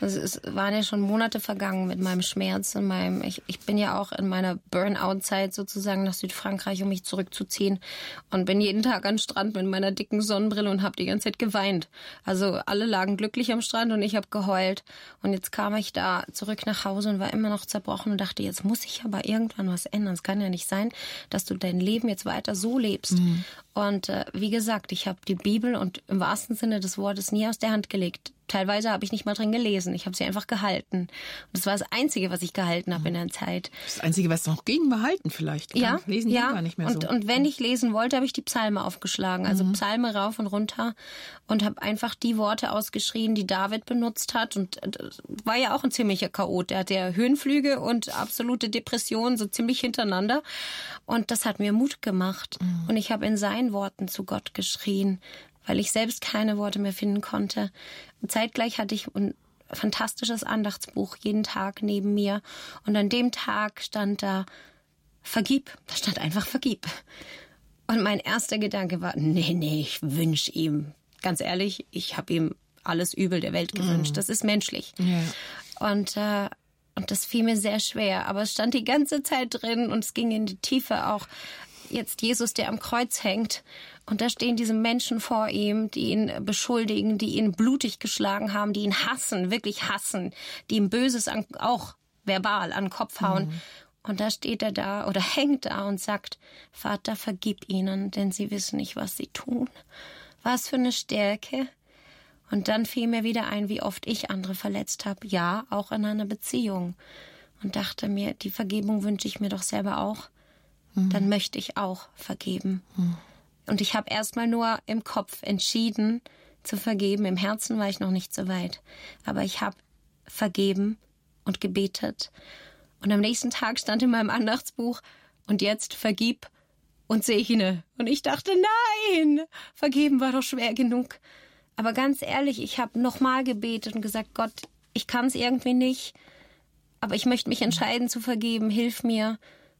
Also es waren ja schon Monate vergangen mit meinem Schmerz und meinem, ich, ich bin ja auch in meiner Burnout-Zeit sozusagen nach Südfrankreich, um mich zurückzuziehen und bin jeden Tag am Strand mit meiner dicken Sonnenbrille und habe die ganze Zeit geweint. Also alle lagen glücklich am Strand und ich habe geheult. Und jetzt kam ich da zurück nach Hause und war immer noch zerbrochen und dachte, jetzt muss ich aber irgendwann was ändern. Es kann ja nicht sein, dass du dein Leben jetzt weiter so lebst. Mhm. Und äh, wie gesagt, ich habe die Bibel und im wahrsten Sinne des Wortes nie aus der Hand gelegt. Teilweise habe ich nicht mal drin gelesen. Ich habe sie einfach gehalten. Und das war das Einzige, was ich gehalten habe in der Zeit. Das Einzige, was noch ging, behalten vielleicht. Ja, lesen ja. gar nicht mehr und, so. und wenn ich lesen wollte, habe ich die Psalme aufgeschlagen. Also mhm. Psalme rauf und runter und habe einfach die Worte ausgeschrien, die David benutzt hat. Und äh, war ja auch ein ziemlicher Chaot. Der hatte ja Höhenflüge und absolute Depressionen so ziemlich hintereinander. Und das hat mir Mut gemacht. Mhm. Und ich habe in seinen Worten zu Gott geschrien weil ich selbst keine Worte mehr finden konnte. Zeitgleich hatte ich ein fantastisches Andachtsbuch jeden Tag neben mir und an dem Tag stand da Vergib. Da stand einfach Vergib. Und mein erster Gedanke war, nee, nee, ich wünsche ihm, ganz ehrlich, ich habe ihm alles Übel der Welt gewünscht. Mm. Das ist menschlich. Yeah. Und, äh, und das fiel mir sehr schwer. Aber es stand die ganze Zeit drin und es ging in die Tiefe auch. Jetzt Jesus, der am Kreuz hängt und da stehen diese Menschen vor ihm, die ihn beschuldigen, die ihn blutig geschlagen haben, die ihn hassen, wirklich hassen, die ihm Böses an, auch verbal an den Kopf hauen. Mhm. Und da steht er da oder hängt da und sagt, Vater, vergib ihnen, denn sie wissen nicht, was sie tun. Was für eine Stärke. Und dann fiel mir wieder ein, wie oft ich andere verletzt habe. Ja, auch in einer Beziehung. Und dachte mir, die Vergebung wünsche ich mir doch selber auch. Mhm. Dann möchte ich auch vergeben. Mhm. Und ich habe erstmal nur im Kopf entschieden zu vergeben. Im Herzen war ich noch nicht so weit. Aber ich habe vergeben und gebetet. Und am nächsten Tag stand in meinem Andachtsbuch, und jetzt vergib und segne. Und ich dachte, nein, vergeben war doch schwer genug. Aber ganz ehrlich, ich habe nochmal gebetet und gesagt, Gott, ich kann es irgendwie nicht, aber ich möchte mich entscheiden zu vergeben, hilf mir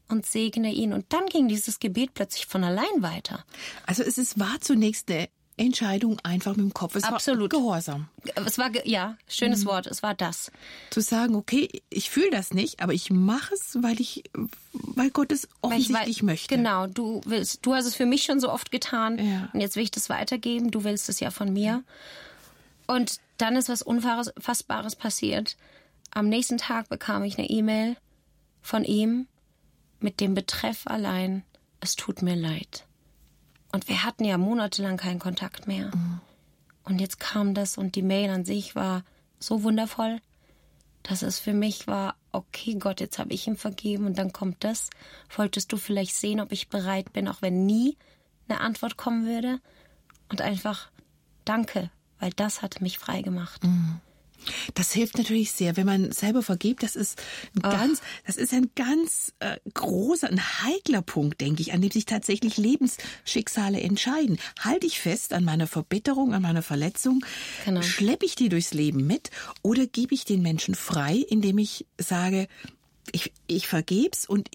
und segne ihn. Und dann ging dieses Gebet plötzlich von allein weiter. Also es ist, war zunächst eine Entscheidung einfach mit dem Kopf. Es Absolut. war Gehorsam. Es war, ja, schönes mhm. Wort, es war das. Zu sagen, okay, ich fühle das nicht, aber ich mache es, weil ich, weil Gott es offensichtlich ich, möchte. Genau, du willst, du hast es für mich schon so oft getan ja. und jetzt will ich das weitergeben, du willst es ja von mir. Und dann ist was Unfassbares passiert. Am nächsten Tag bekam ich eine E-Mail von ihm, mit dem Betreff allein, es tut mir leid. Und wir hatten ja monatelang keinen Kontakt mehr. Mhm. Und jetzt kam das und die Mail an sich war so wundervoll, dass es für mich war, okay Gott, jetzt habe ich ihm vergeben und dann kommt das. Wolltest du vielleicht sehen, ob ich bereit bin, auch wenn nie eine Antwort kommen würde? Und einfach danke, weil das hat mich frei gemacht. Mhm. Das hilft natürlich sehr, wenn man selber vergibt. Das ist ein Ach. ganz, das ist ein ganz äh, großer, ein heikler Punkt, denke ich, an dem sich tatsächlich Lebensschicksale entscheiden. Halte ich fest an meiner Verbitterung, an meiner Verletzung? Genau. Schleppe ich die durchs Leben mit oder gebe ich den Menschen frei, indem ich sage, ich, ich vergeb's und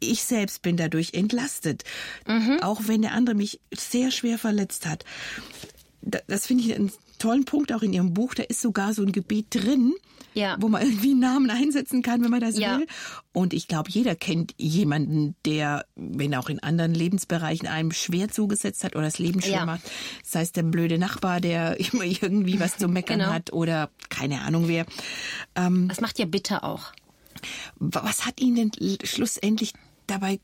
ich selbst bin dadurch entlastet, mhm. auch wenn der andere mich sehr schwer verletzt hat. Das finde ich ein tollen Punkt auch in Ihrem Buch. Da ist sogar so ein Gebet drin, ja. wo man irgendwie einen Namen einsetzen kann, wenn man das ja. will. Und ich glaube, jeder kennt jemanden, der, wenn auch in anderen Lebensbereichen einem schwer zugesetzt hat oder das Leben schwer ja. macht. Sei es der blöde Nachbar, der *laughs* immer irgendwie was zu meckern genau. hat oder keine Ahnung wer. Ähm, das macht ja bitter auch. Was hat Ihnen denn schlussendlich dabei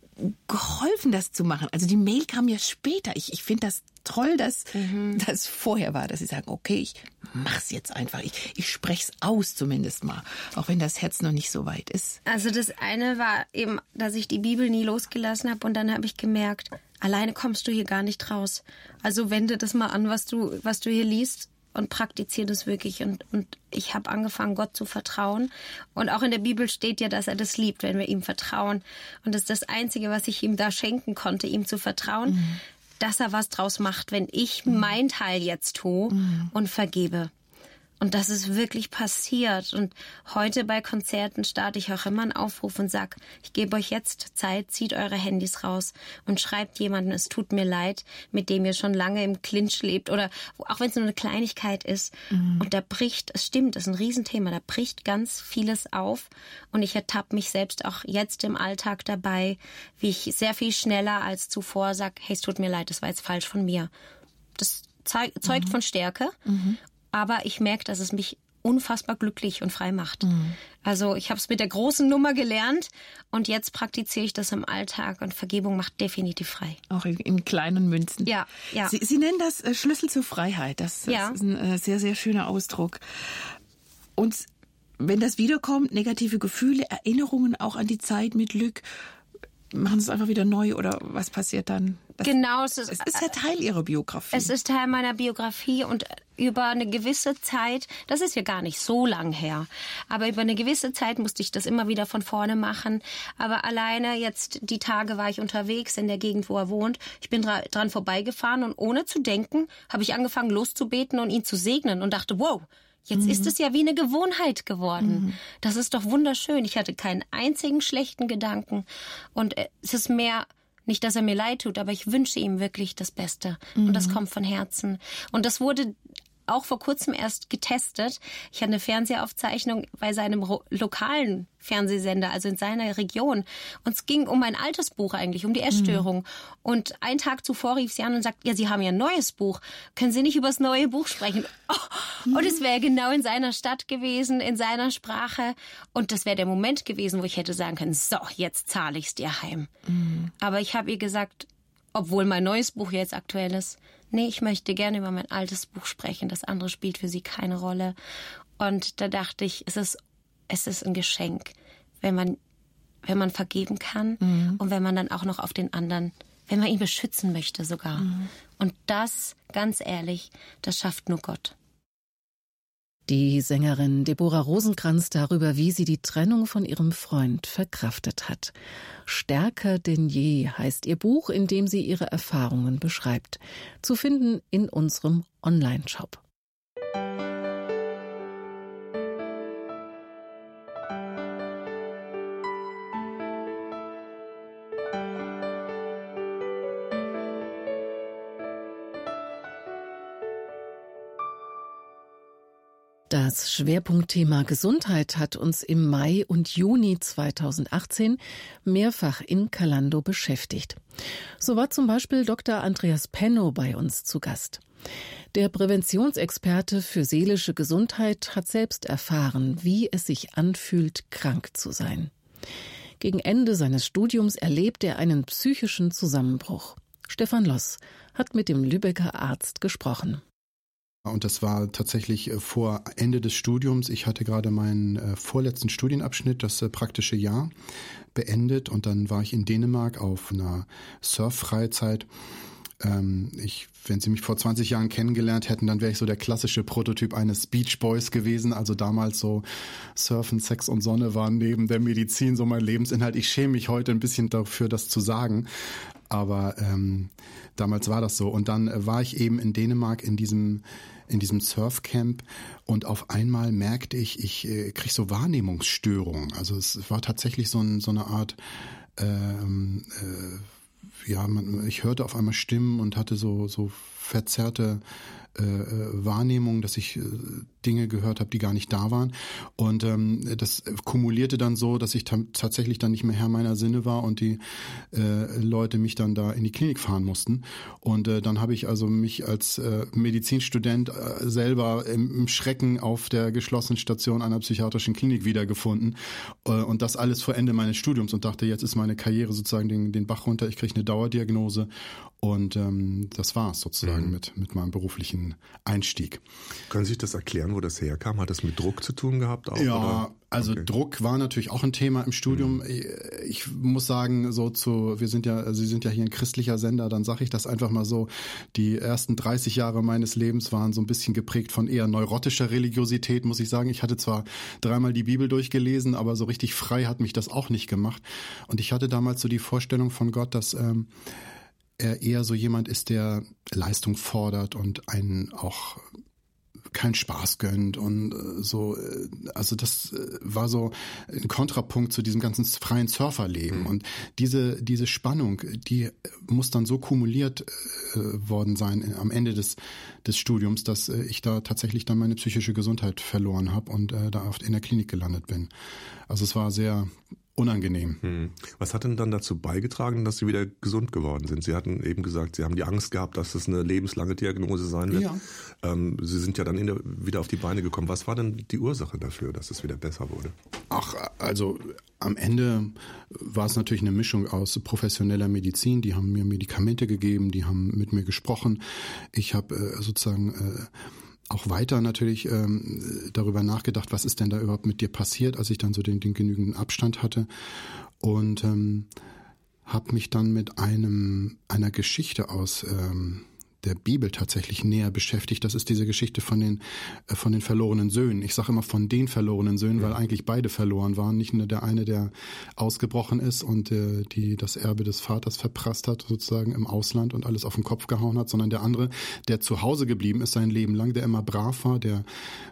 geholfen, das zu machen? Also die Mail kam ja später. Ich, ich finde das toll, dass mhm. das vorher war, dass sie sagen, okay, ich mach's jetzt einfach. Ich, ich spreche es aus zumindest mal, auch wenn das Herz noch nicht so weit ist. Also das eine war eben, dass ich die Bibel nie losgelassen habe und dann habe ich gemerkt, alleine kommst du hier gar nicht raus. Also wende das mal an, was du, was du hier liest und praktiziere das wirklich. Und, und ich habe angefangen, Gott zu vertrauen. Und auch in der Bibel steht ja, dass er das liebt, wenn wir ihm vertrauen. Und das ist das Einzige, was ich ihm da schenken konnte, ihm zu vertrauen. Mhm dass er was draus macht, wenn ich mhm. mein Teil jetzt tue mhm. und vergebe. Und das ist wirklich passiert. Und heute bei Konzerten starte ich auch immer einen Aufruf und sag, ich gebe euch jetzt Zeit, zieht eure Handys raus und schreibt jemanden, es tut mir leid, mit dem ihr schon lange im Clinch lebt oder auch wenn es nur eine Kleinigkeit ist. Mhm. Und da bricht, es stimmt, das ist ein Riesenthema, da bricht ganz vieles auf. Und ich ertappe mich selbst auch jetzt im Alltag dabei, wie ich sehr viel schneller als zuvor sag, hey, es tut mir leid, das war jetzt falsch von mir. Das zeugt mhm. von Stärke. Mhm aber ich merke, dass es mich unfassbar glücklich und frei macht. Mhm. Also ich habe es mit der großen Nummer gelernt und jetzt praktiziere ich das im Alltag und Vergebung macht definitiv frei. Auch in, in kleinen Münzen. Ja, ja. Sie, Sie nennen das äh, Schlüssel zur Freiheit. Das, das ja. ist ein äh, sehr, sehr schöner Ausdruck. Und wenn das wiederkommt, negative Gefühle, Erinnerungen auch an die Zeit mit Glück, machen Sie es einfach wieder neu oder was passiert dann? Das, genau, es ist, es ist ja Teil Ihrer Biografie. Es ist Teil meiner Biografie und über eine gewisse Zeit, das ist ja gar nicht so lang her, aber über eine gewisse Zeit musste ich das immer wieder von vorne machen. Aber alleine jetzt die Tage war ich unterwegs in der Gegend, wo er wohnt. Ich bin dra dran vorbeigefahren und ohne zu denken habe ich angefangen loszubeten und ihn zu segnen und dachte, wow, Jetzt mhm. ist es ja wie eine Gewohnheit geworden. Mhm. Das ist doch wunderschön. Ich hatte keinen einzigen schlechten Gedanken. Und äh, es ist mehr, nicht, dass er mir leid tut, aber ich wünsche ihm wirklich das Beste. Mhm. Und das mhm. kommt von Herzen. Und das wurde auch vor kurzem erst getestet. Ich hatte eine Fernsehaufzeichnung bei seinem lokalen Fernsehsender, also in seiner Region. Und es ging um ein altes Buch eigentlich, um die Essstörung. Mhm. Und einen Tag zuvor rief sie an und sagt, ja, Sie haben ja ein neues Buch. Können Sie nicht über das neue Buch sprechen? Oh. Mhm. Und es wäre genau in seiner Stadt gewesen, in seiner Sprache. Und das wäre der Moment gewesen, wo ich hätte sagen können, so, jetzt zahle ich es dir heim. Mhm. Aber ich habe ihr gesagt, obwohl mein neues Buch jetzt aktuell ist, nee, ich möchte gerne über mein altes Buch sprechen. Das andere spielt für sie keine Rolle. Und da dachte ich, es ist, es ist ein Geschenk, wenn man, wenn man vergeben kann mhm. und wenn man dann auch noch auf den anderen, wenn man ihn beschützen möchte sogar. Mhm. Und das, ganz ehrlich, das schafft nur Gott. Die Sängerin Deborah Rosenkranz darüber, wie sie die Trennung von ihrem Freund verkraftet hat. Stärker denn je heißt ihr Buch, in dem sie ihre Erfahrungen beschreibt. Zu finden in unserem Online-Shop. Das Schwerpunktthema Gesundheit hat uns im Mai und Juni 2018 mehrfach in Kalando beschäftigt. So war zum Beispiel Dr. Andreas Penno bei uns zu Gast. Der Präventionsexperte für seelische Gesundheit hat selbst erfahren, wie es sich anfühlt, krank zu sein. Gegen Ende seines Studiums erlebt er einen psychischen Zusammenbruch. Stefan Loss hat mit dem Lübecker Arzt gesprochen. Und das war tatsächlich äh, vor Ende des Studiums. Ich hatte gerade meinen äh, vorletzten Studienabschnitt, das äh, praktische Jahr, beendet und dann war ich in Dänemark auf einer Surf-Freizeit. Ähm, ich, wenn Sie mich vor 20 Jahren kennengelernt hätten, dann wäre ich so der klassische Prototyp eines Beach Boys gewesen. Also damals so Surfen, Sex und Sonne waren neben der Medizin so mein Lebensinhalt. Ich schäme mich heute ein bisschen dafür, das zu sagen. Aber ähm, damals war das so. Und dann äh, war ich eben in Dänemark in diesem in diesem Surfcamp und auf einmal merkte ich, ich äh, kriege so Wahrnehmungsstörungen. Also es war tatsächlich so, ein, so eine Art ähm, äh, ja, man, ich hörte auf einmal Stimmen und hatte so, so verzerrte äh, äh, Wahrnehmung, dass ich äh, Dinge gehört habe, die gar nicht da waren. Und ähm, das kumulierte dann so, dass ich tatsächlich dann nicht mehr Herr meiner Sinne war und die äh, Leute mich dann da in die Klinik fahren mussten. Und äh, dann habe ich also mich als äh, Medizinstudent äh, selber im, im Schrecken auf der geschlossenen Station einer psychiatrischen Klinik wiedergefunden. Äh, und das alles vor Ende meines Studiums und dachte, jetzt ist meine Karriere sozusagen den, den Bach runter, ich kriege eine Dauerdiagnose und ähm, das war's sozusagen mhm. mit, mit meinem beruflichen Einstieg. Können Sie sich das erklären, wo das herkam? Hat das mit Druck zu tun gehabt? Auch, ja, oder? also okay. Druck war natürlich auch ein Thema im Studium. Mhm. Ich muss sagen, so zu, wir sind ja, Sie sind ja hier ein christlicher Sender, dann sage ich das einfach mal so. Die ersten 30 Jahre meines Lebens waren so ein bisschen geprägt von eher neurotischer Religiosität, muss ich sagen. Ich hatte zwar dreimal die Bibel durchgelesen, aber so richtig frei hat mich das auch nicht gemacht. Und ich hatte damals so die Vorstellung von Gott, dass ähm, er eher so jemand ist, der Leistung fordert und einen auch keinen Spaß gönnt und äh, so. Äh, also das äh, war so ein Kontrapunkt zu diesem ganzen freien Surferleben. Mhm. Und diese, diese Spannung, die muss dann so kumuliert worden sein am Ende des, des Studiums, dass ich da tatsächlich dann meine psychische Gesundheit verloren habe und da oft in der Klinik gelandet bin. Also es war sehr unangenehm. Hm. Was hat denn dann dazu beigetragen, dass Sie wieder gesund geworden sind? Sie hatten eben gesagt, Sie haben die Angst gehabt, dass es eine lebenslange Diagnose sein wird. Ja. Ähm, Sie sind ja dann der, wieder auf die Beine gekommen. Was war denn die Ursache dafür, dass es wieder besser wurde? Ach, also am Ende war es natürlich eine Mischung aus professioneller Medizin. Die haben mir Medikamente gegeben, die haben mit mir gesprochen. Ich habe äh, sozusagen äh, auch weiter natürlich ähm, darüber nachgedacht, was ist denn da überhaupt mit dir passiert, als ich dann so den, den genügenden Abstand hatte. Und ähm, habe mich dann mit einem einer Geschichte aus ähm, der Bibel tatsächlich näher beschäftigt. Das ist diese Geschichte von den, äh, von den verlorenen Söhnen. Ich sage immer von den verlorenen Söhnen, weil eigentlich beide verloren waren. Nicht nur der eine, der ausgebrochen ist und äh, die das Erbe des Vaters verprasst hat, sozusagen im Ausland und alles auf den Kopf gehauen hat, sondern der andere, der zu Hause geblieben ist sein Leben lang, der immer brav war, der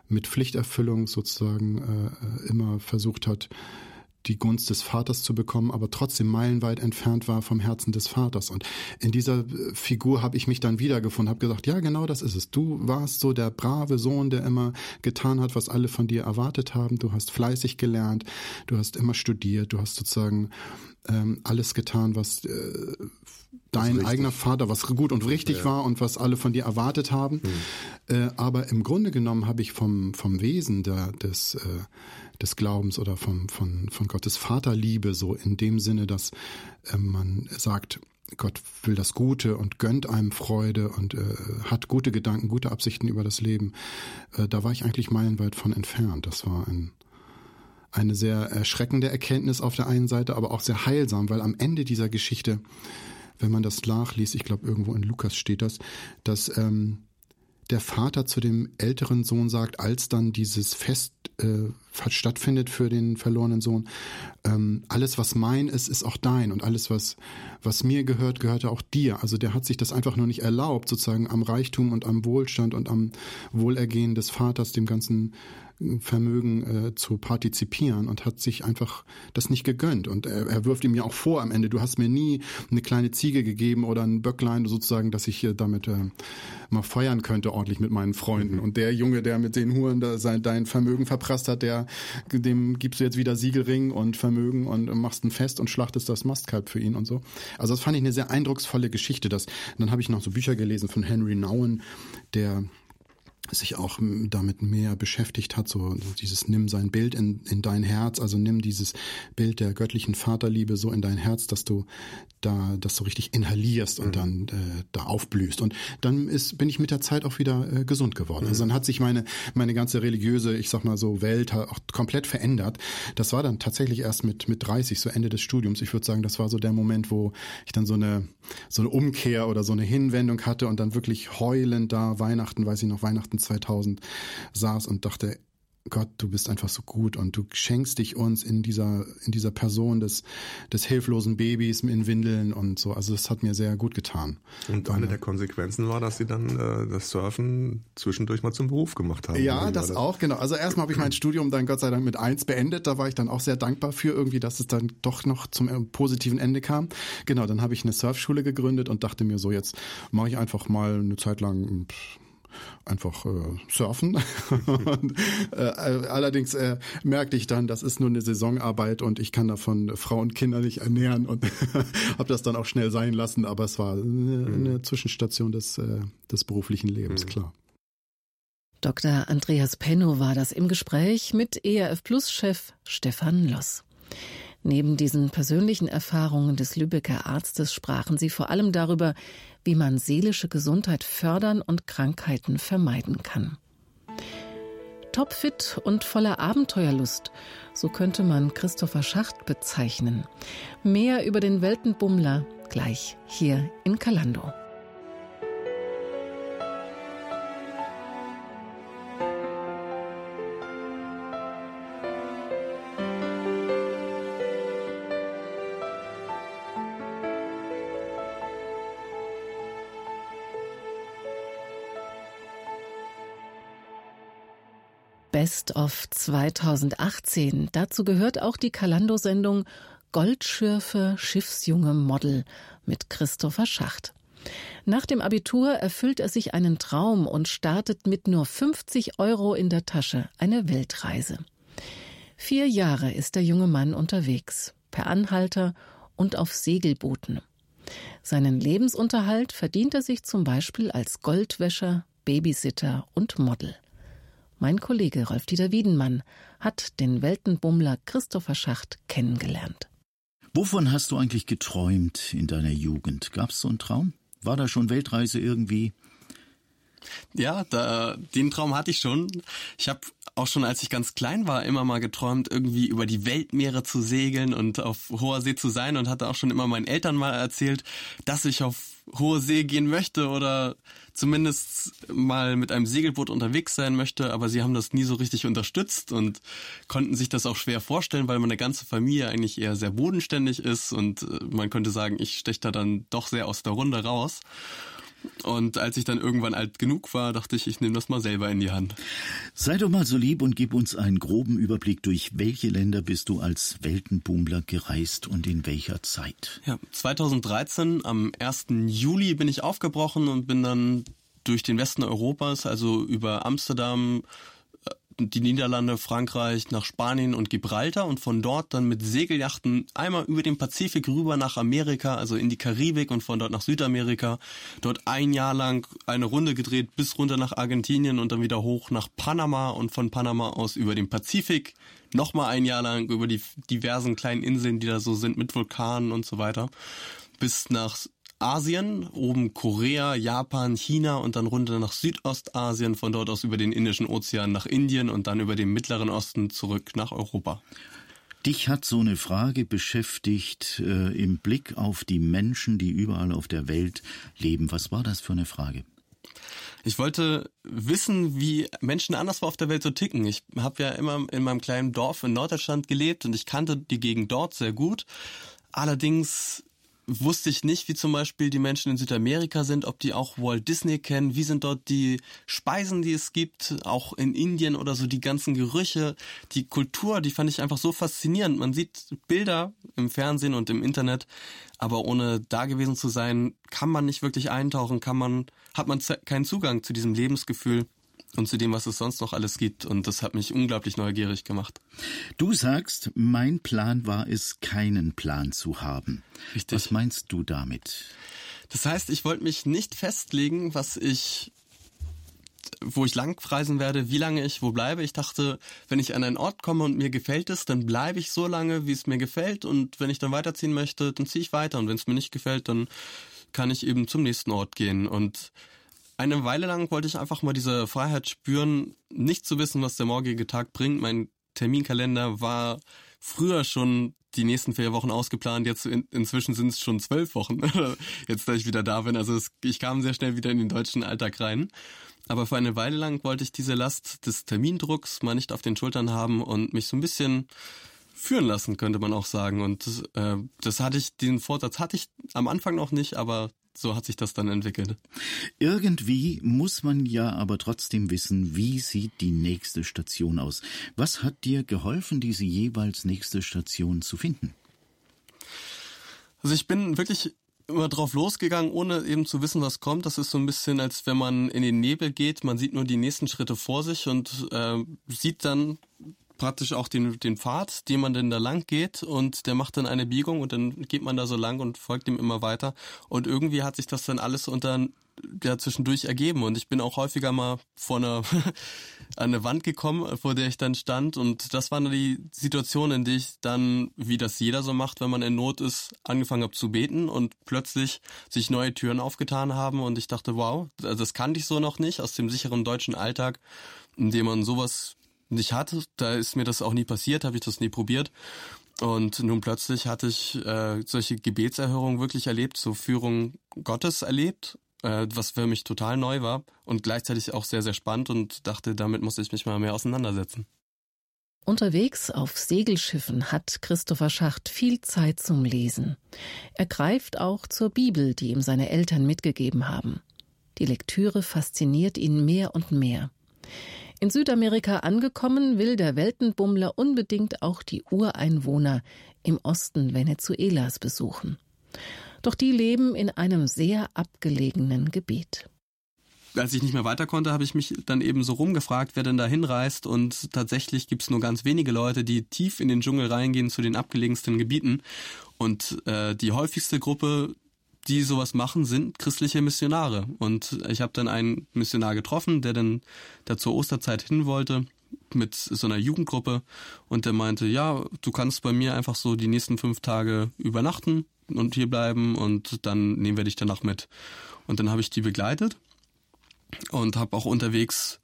mit Pflichterfüllung sozusagen äh, immer versucht hat, die Gunst des Vaters zu bekommen, aber trotzdem meilenweit entfernt war vom Herzen des Vaters. Und in dieser äh, Figur habe ich mich dann wiedergefunden, habe gesagt, ja, genau das ist es. Du warst so der brave Sohn, der immer getan hat, was alle von dir erwartet haben. Du hast fleißig gelernt, du hast immer studiert, du hast sozusagen ähm, alles getan, was äh, dein eigener Vater, was gut und richtig ja. war und was alle von dir erwartet haben. Mhm. Äh, aber im Grunde genommen habe ich vom, vom Wesen der, des äh, des Glaubens oder vom, von, von Gottes Vaterliebe, so in dem Sinne, dass äh, man sagt, Gott will das Gute und gönnt einem Freude und äh, hat gute Gedanken, gute Absichten über das Leben. Äh, da war ich eigentlich meilenweit von entfernt. Das war ein, eine sehr erschreckende Erkenntnis auf der einen Seite, aber auch sehr heilsam, weil am Ende dieser Geschichte, wenn man das nachliest, ich glaube irgendwo in Lukas steht das, dass ähm, der Vater zu dem älteren Sohn sagt, als dann dieses Fest äh, stattfindet für den verlorenen Sohn, ähm, alles was mein ist, ist auch dein und alles was was mir gehört, gehörte auch dir. Also der hat sich das einfach nur nicht erlaubt, sozusagen am Reichtum und am Wohlstand und am Wohlergehen des Vaters, dem ganzen Vermögen äh, zu partizipieren und hat sich einfach das nicht gegönnt. Und er, er wirft ihm ja auch vor am Ende, du hast mir nie eine kleine Ziege gegeben oder ein Böcklein sozusagen, dass ich damit äh, mal feiern könnte ordentlich mit meinen Freunden. Mhm. Und der Junge, der mit den Huren da sein, dein Vermögen verprasst hat, der dem gibst du jetzt wieder Siegelring und Vermögen und machst ein Fest und schlachtest das Mastkalb für ihn und so. Also das fand ich eine sehr eindrucksvolle Geschichte. Das, dann habe ich noch so Bücher gelesen von Henry Nouwen, der sich auch damit mehr beschäftigt hat, so dieses nimm sein Bild in, in dein Herz, also nimm dieses Bild der göttlichen Vaterliebe so in dein Herz, dass du da das so richtig inhalierst und mhm. dann äh, da aufblühst. Und dann ist, bin ich mit der Zeit auch wieder äh, gesund geworden. Mhm. Also dann hat sich meine, meine ganze religiöse, ich sag mal so, Welt auch komplett verändert. Das war dann tatsächlich erst mit, mit 30, so Ende des Studiums. Ich würde sagen, das war so der Moment, wo ich dann so eine, so eine Umkehr oder so eine Hinwendung hatte und dann wirklich heulend da Weihnachten, weiß ich noch, Weihnachten 2000 saß und dachte, Gott, du bist einfach so gut und du schenkst dich uns in dieser, in dieser Person des, des hilflosen Babys in Windeln und so. Also das hat mir sehr gut getan. Und eine der Konsequenzen war, dass sie dann äh, das Surfen zwischendurch mal zum Beruf gemacht haben. Ja, das, das, auch, genau. Also erstmal habe ich mein Studium dann Gott sei Dank mit eins beendet. Da war ich dann auch sehr dankbar für irgendwie, dass es dann doch noch zum äh, positiven Ende kam. Genau, dann habe ich eine Surfschule gegründet und dachte mir so, jetzt mache ich einfach mal eine Zeit lang pff, einfach äh, surfen. *laughs* und, äh, allerdings äh, merkte ich dann, das ist nur eine Saisonarbeit und ich kann davon Frau und Kinder nicht ernähren und *laughs* habe das dann auch schnell sein lassen. Aber es war eine, eine Zwischenstation des, äh, des beruflichen Lebens, mhm. klar. Dr. Andreas Penno war das im Gespräch mit ERF Plus Chef Stefan Loss. Neben diesen persönlichen Erfahrungen des Lübecker Arztes sprachen sie vor allem darüber, wie man seelische Gesundheit fördern und Krankheiten vermeiden kann. Topfit und voller Abenteuerlust, so könnte man Christopher Schacht bezeichnen. Mehr über den Weltenbummler gleich hier in Kalando. Best of 2018. Dazu gehört auch die Kalando-Sendung Goldschürfe Schiffsjunge Model mit Christopher Schacht. Nach dem Abitur erfüllt er sich einen Traum und startet mit nur 50 Euro in der Tasche eine Weltreise. Vier Jahre ist der junge Mann unterwegs, per Anhalter und auf Segelbooten. Seinen Lebensunterhalt verdient er sich zum Beispiel als Goldwäscher, Babysitter und Model. Mein Kollege Rolf-Dieter Wiedenmann hat den Weltenbummler Christopher Schacht kennengelernt. Wovon hast du eigentlich geträumt in deiner Jugend? Gab es so einen Traum? War da schon Weltreise irgendwie? Ja, da, den Traum hatte ich schon. Ich habe auch schon, als ich ganz klein war, immer mal geträumt, irgendwie über die Weltmeere zu segeln und auf hoher See zu sein und hatte auch schon immer meinen Eltern mal erzählt, dass ich auf hohe See gehen möchte oder zumindest mal mit einem Segelboot unterwegs sein möchte, aber sie haben das nie so richtig unterstützt und konnten sich das auch schwer vorstellen, weil meine ganze Familie eigentlich eher sehr bodenständig ist und äh, man könnte sagen, ich steche da dann doch sehr aus der Runde raus. Und als ich dann irgendwann alt genug war, dachte ich, ich nehme das mal selber in die Hand. Sei doch mal so lieb und gib uns einen groben Überblick, durch welche Länder bist du als Weltenbummler gereist und in welcher Zeit? Ja, 2013 am 1. Juli bin ich aufgebrochen und bin dann durch den Westen Europas, also über Amsterdam, die Niederlande, Frankreich, nach Spanien und Gibraltar und von dort dann mit Segeljachten einmal über den Pazifik rüber nach Amerika, also in die Karibik und von dort nach Südamerika. Dort ein Jahr lang eine Runde gedreht bis runter nach Argentinien und dann wieder hoch nach Panama und von Panama aus über den Pazifik. Nochmal ein Jahr lang über die diversen kleinen Inseln, die da so sind mit Vulkanen und so weiter. Bis nach Asien, oben Korea, Japan, China und dann runter nach Südostasien, von dort aus über den Indischen Ozean nach Indien und dann über den Mittleren Osten zurück nach Europa. Dich hat so eine Frage beschäftigt äh, im Blick auf die Menschen, die überall auf der Welt leben. Was war das für eine Frage? Ich wollte wissen, wie Menschen anderswo auf der Welt so ticken. Ich habe ja immer in meinem kleinen Dorf in Norddeutschland gelebt und ich kannte die Gegend dort sehr gut. Allerdings wusste ich nicht, wie zum Beispiel die Menschen in Südamerika sind, ob die auch Walt Disney kennen, wie sind dort die Speisen, die es gibt, auch in Indien oder so die ganzen Gerüche, die Kultur, die fand ich einfach so faszinierend. Man sieht Bilder im Fernsehen und im Internet, aber ohne da gewesen zu sein, kann man nicht wirklich eintauchen, kann man, hat man keinen Zugang zu diesem Lebensgefühl und zu dem, was es sonst noch alles gibt. Und das hat mich unglaublich neugierig gemacht. Du sagst, mein Plan war es, keinen Plan zu haben. Richtig. Was meinst du damit? Das heißt, ich wollte mich nicht festlegen, was ich wo ich langreisen werde, wie lange ich wo bleibe. Ich dachte, wenn ich an einen Ort komme und mir gefällt es, dann bleibe ich so lange, wie es mir gefällt. Und wenn ich dann weiterziehen möchte, dann ziehe ich weiter. Und wenn es mir nicht gefällt, dann kann ich eben zum nächsten Ort gehen. Und eine Weile lang wollte ich einfach mal diese Freiheit spüren, nicht zu wissen, was der morgige Tag bringt. Mein Terminkalender war früher schon die nächsten vier Wochen ausgeplant. Jetzt in, inzwischen sind es schon zwölf Wochen. *laughs* Jetzt, da ich wieder da bin. Also es, ich kam sehr schnell wieder in den deutschen Alltag rein. Aber für eine Weile lang wollte ich diese Last des Termindrucks mal nicht auf den Schultern haben und mich so ein bisschen führen lassen, könnte man auch sagen. Und äh, das hatte ich, den Vorsatz hatte ich am Anfang noch nicht, aber so hat sich das dann entwickelt. Irgendwie muss man ja aber trotzdem wissen, wie sieht die nächste Station aus. Was hat dir geholfen, diese jeweils nächste Station zu finden? Also ich bin wirklich immer drauf losgegangen, ohne eben zu wissen, was kommt. Das ist so ein bisschen, als wenn man in den Nebel geht. Man sieht nur die nächsten Schritte vor sich und äh, sieht dann praktisch auch den, den Pfad, den man denn da lang geht und der macht dann eine Biegung und dann geht man da so lang und folgt ihm immer weiter. Und irgendwie hat sich das dann alles unter ja, zwischendurch ergeben. Und ich bin auch häufiger mal vor einer *laughs* an eine Wand gekommen, vor der ich dann stand. Und das war die Situation, in der ich dann, wie das jeder so macht, wenn man in Not ist, angefangen habe zu beten und plötzlich sich neue Türen aufgetan haben. Und ich dachte, wow, das kannte ich so noch nicht aus dem sicheren deutschen Alltag, in dem man sowas nicht hatte. Da ist mir das auch nie passiert, habe ich das nie probiert. Und nun plötzlich hatte ich äh, solche Gebetserhörungen wirklich erlebt, so Führung Gottes erlebt, äh, was für mich total neu war und gleichzeitig auch sehr, sehr spannend und dachte, damit muss ich mich mal mehr auseinandersetzen. Unterwegs auf Segelschiffen hat Christopher Schacht viel Zeit zum Lesen. Er greift auch zur Bibel, die ihm seine Eltern mitgegeben haben. Die Lektüre fasziniert ihn mehr und mehr. In Südamerika angekommen, will der Weltenbummler unbedingt auch die Ureinwohner im Osten Venezuelas besuchen. Doch die leben in einem sehr abgelegenen Gebiet als ich nicht mehr weiter konnte, habe ich mich dann eben so rumgefragt, wer denn da hinreist. Und tatsächlich gibt es nur ganz wenige Leute, die tief in den Dschungel reingehen zu den abgelegensten Gebieten. Und äh, die häufigste Gruppe, die sowas machen, sind christliche Missionare. Und ich habe dann einen Missionar getroffen, der dann da zur Osterzeit hin wollte mit so einer Jugendgruppe und der meinte, ja, du kannst bei mir einfach so die nächsten fünf Tage übernachten und hier bleiben und dann nehmen wir dich danach mit. Und dann habe ich die begleitet und habe auch unterwegs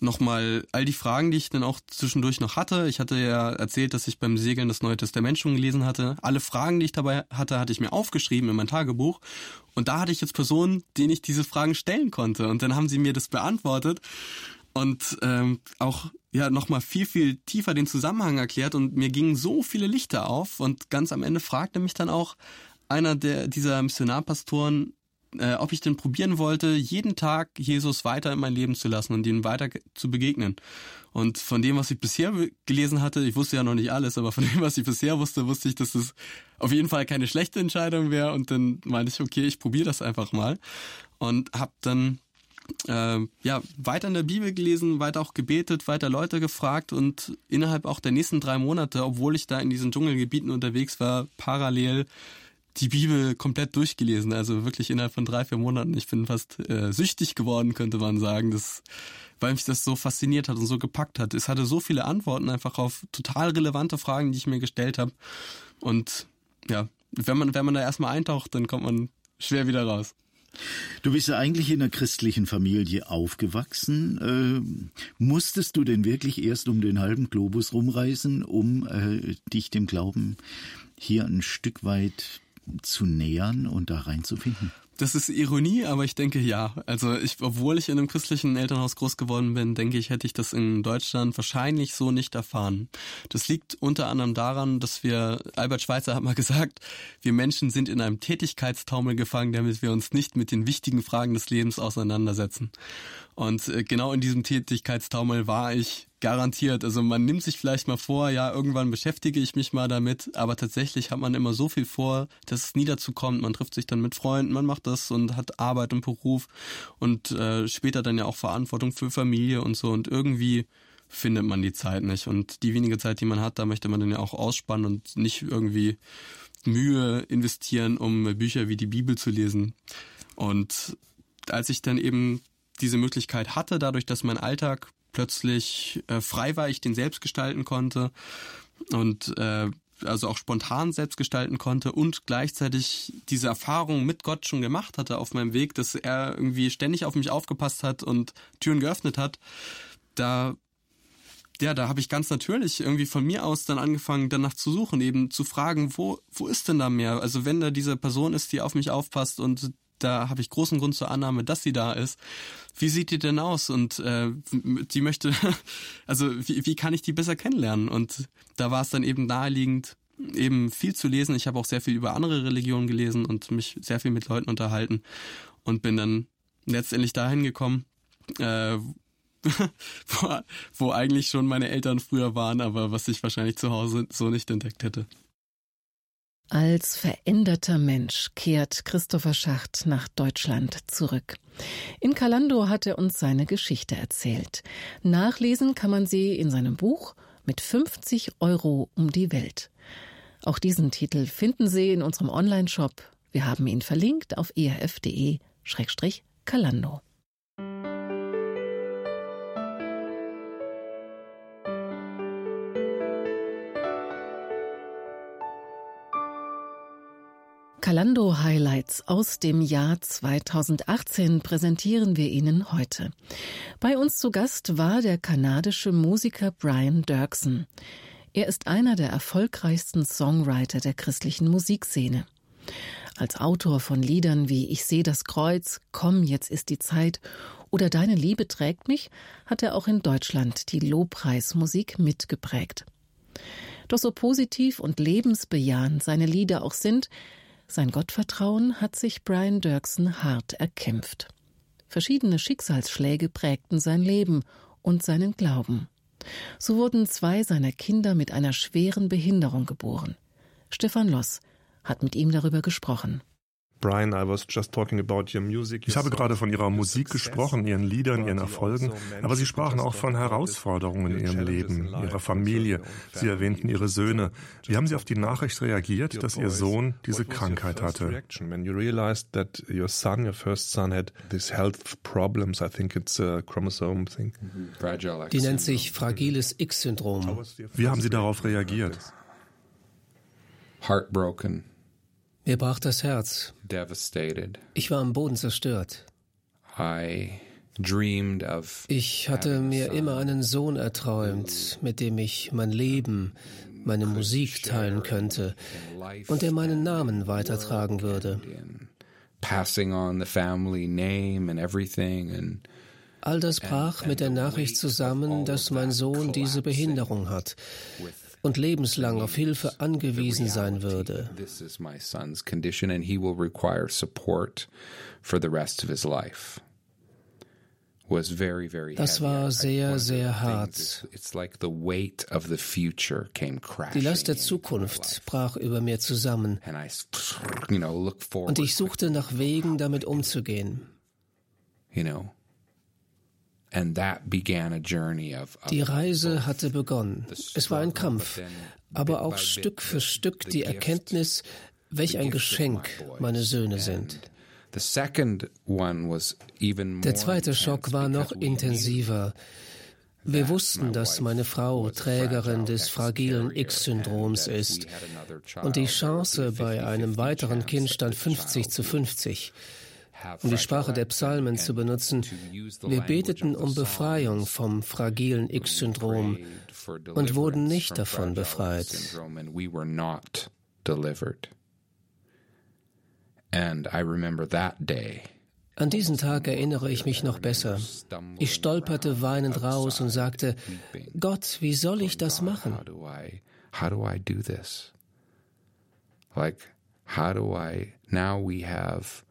nochmal all die Fragen, die ich dann auch zwischendurch noch hatte. Ich hatte ja erzählt, dass ich beim Segeln das Neue Testament schon gelesen hatte. Alle Fragen, die ich dabei hatte, hatte ich mir aufgeschrieben in mein Tagebuch. Und da hatte ich jetzt Personen, denen ich diese Fragen stellen konnte. Und dann haben sie mir das beantwortet und ähm, auch ja nochmal viel, viel tiefer den Zusammenhang erklärt. Und mir gingen so viele Lichter auf. Und ganz am Ende fragte mich dann auch einer der dieser Missionarpastoren, äh, ob ich denn probieren wollte, jeden Tag Jesus weiter in mein Leben zu lassen und ihm weiter zu begegnen. Und von dem, was ich bisher gelesen hatte, ich wusste ja noch nicht alles, aber von *laughs* dem, was ich bisher wusste, wusste ich, dass es auf jeden Fall keine schlechte Entscheidung wäre. Und dann meinte ich, okay, ich probiere das einfach mal. Und habe dann äh, ja, weiter in der Bibel gelesen, weiter auch gebetet, weiter Leute gefragt und innerhalb auch der nächsten drei Monate, obwohl ich da in diesen Dschungelgebieten unterwegs war, parallel die Bibel komplett durchgelesen, also wirklich innerhalb von drei, vier Monaten. Ich bin fast äh, süchtig geworden, könnte man sagen, das, weil mich das so fasziniert hat und so gepackt hat. Es hatte so viele Antworten einfach auf total relevante Fragen, die ich mir gestellt habe. Und ja, wenn man, wenn man da erstmal eintaucht, dann kommt man schwer wieder raus. Du bist ja eigentlich in einer christlichen Familie aufgewachsen. Äh, musstest du denn wirklich erst um den halben Globus rumreisen, um äh, dich dem Glauben hier ein Stück weit zu nähern und da reinzufinden? Das ist Ironie, aber ich denke ja. Also ich, obwohl ich in einem christlichen Elternhaus groß geworden bin, denke ich, hätte ich das in Deutschland wahrscheinlich so nicht erfahren. Das liegt unter anderem daran, dass wir, Albert Schweitzer hat mal *laughs* gesagt, wir Menschen sind in einem Tätigkeitstaumel gefangen, damit wir uns nicht mit den wichtigen Fragen des Lebens auseinandersetzen. Und äh, genau in diesem Tätigkeitstaumel war ich garantiert. Also man nimmt sich vielleicht mal vor, ja, irgendwann beschäftige ich mich mal damit, aber tatsächlich hat man immer so viel vor, dass es nie dazu kommt. Man trifft sich dann mit Freunden, man macht das und hat Arbeit und Beruf und äh, später dann ja auch Verantwortung für Familie und so und irgendwie findet man die Zeit nicht. Und die wenige Zeit, die man hat, da möchte man dann ja auch ausspannen und nicht irgendwie Mühe investieren, um Bücher wie die Bibel zu lesen. Und als ich dann eben diese Möglichkeit hatte, dadurch, dass mein Alltag plötzlich äh, frei war, ich den selbst gestalten konnte und äh, also auch spontan selbst gestalten konnte und gleichzeitig diese Erfahrung mit Gott schon gemacht hatte auf meinem Weg, dass er irgendwie ständig auf mich aufgepasst hat und Türen geöffnet hat, da ja, da habe ich ganz natürlich irgendwie von mir aus dann angefangen, danach zu suchen, eben zu fragen, wo, wo ist denn da mehr? Also wenn da diese Person ist, die auf mich aufpasst und da habe ich großen Grund zur Annahme, dass sie da ist. Wie sieht die denn aus? Und äh, die möchte, *laughs* also wie, wie kann ich die besser kennenlernen? Und da war es dann eben naheliegend, eben viel zu lesen. Ich habe auch sehr viel über andere Religionen gelesen und mich sehr viel mit Leuten unterhalten und bin dann letztendlich dahin gekommen, äh, *laughs* wo, wo eigentlich schon meine Eltern früher waren, aber was ich wahrscheinlich zu Hause so nicht entdeckt hätte. Als veränderter Mensch kehrt Christopher Schacht nach Deutschland zurück. In Kalando hat er uns seine Geschichte erzählt. Nachlesen kann man sie in seinem Buch mit 50 Euro um die Welt. Auch diesen Titel finden Sie in unserem Online-Shop. Wir haben ihn verlinkt auf erf.de-kalando. Kalando Highlights aus dem Jahr 2018 präsentieren wir Ihnen heute. Bei uns zu Gast war der kanadische Musiker Brian Dirksen. Er ist einer der erfolgreichsten Songwriter der christlichen Musikszene. Als Autor von Liedern wie Ich sehe das Kreuz, Komm, jetzt ist die Zeit oder Deine Liebe trägt mich, hat er auch in Deutschland die Lobpreismusik mitgeprägt. Doch so positiv und lebensbejahend seine Lieder auch sind, sein Gottvertrauen hat sich Brian Dirksen hart erkämpft. Verschiedene Schicksalsschläge prägten sein Leben und seinen Glauben. So wurden zwei seiner Kinder mit einer schweren Behinderung geboren. Stefan Loss hat mit ihm darüber gesprochen. Brian, I was just talking about your music. Ich habe gerade von Ihrer Musik gesprochen, Ihren Liedern, Ihren Erfolgen, aber Sie sprachen auch von Herausforderungen in Ihrem Leben, Ihrer Familie. Sie erwähnten Ihre Söhne. Wie haben Sie auf die Nachricht reagiert, dass Ihr Sohn diese Krankheit hatte? When you realized that your son, your first son, had these health problems, I think it's a chromosome thing. Die nennt sich fragiles X-Syndrom. Wie haben Sie darauf reagiert? Heartbroken. Mir brach das Herz. Ich war am Boden zerstört. Ich hatte mir immer einen Sohn erträumt, mit dem ich mein Leben, meine Musik teilen könnte und der meinen Namen weitertragen würde. All das brach mit der Nachricht zusammen, dass mein Sohn diese Behinderung hat und lebenslang auf Hilfe angewiesen sein würde. Das war sehr, sehr hart. Die Last der Zukunft brach über mir zusammen. Und ich suchte nach Wegen, damit umzugehen. You know, die Reise hatte begonnen. Es war ein Kampf, aber auch Stück für Stück die Erkenntnis, welch ein Geschenk meine Söhne sind. Der zweite Schock war noch intensiver. Wir wussten, dass meine Frau Trägerin des fragilen X-Syndroms ist und die Chance bei einem weiteren Kind stand 50 zu 50 um die Sprache der Psalmen zu benutzen, wir beteten um Befreiung vom fragilen X-Syndrom und wurden nicht davon befreit. An diesen Tag erinnere ich mich noch besser. Ich stolperte weinend raus und sagte, Gott, wie soll ich das machen? Like, how do I, now we have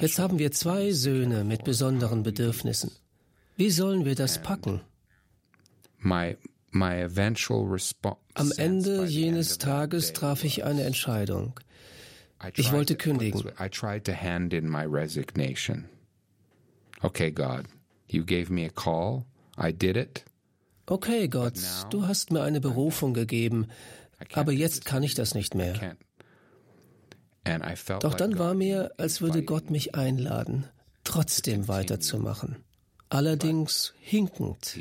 Jetzt haben wir zwei Söhne mit besonderen Bedürfnissen. Wie sollen wir das packen? Am Ende jenes Tages traf ich eine Entscheidung. Ich wollte kündigen. Okay, God, you gave me a call. I did it. Okay, Gott, du hast mir eine Berufung gegeben, aber jetzt kann ich das nicht mehr. Doch dann war mir, als würde Gott mich einladen, trotzdem weiterzumachen. Allerdings hinkend.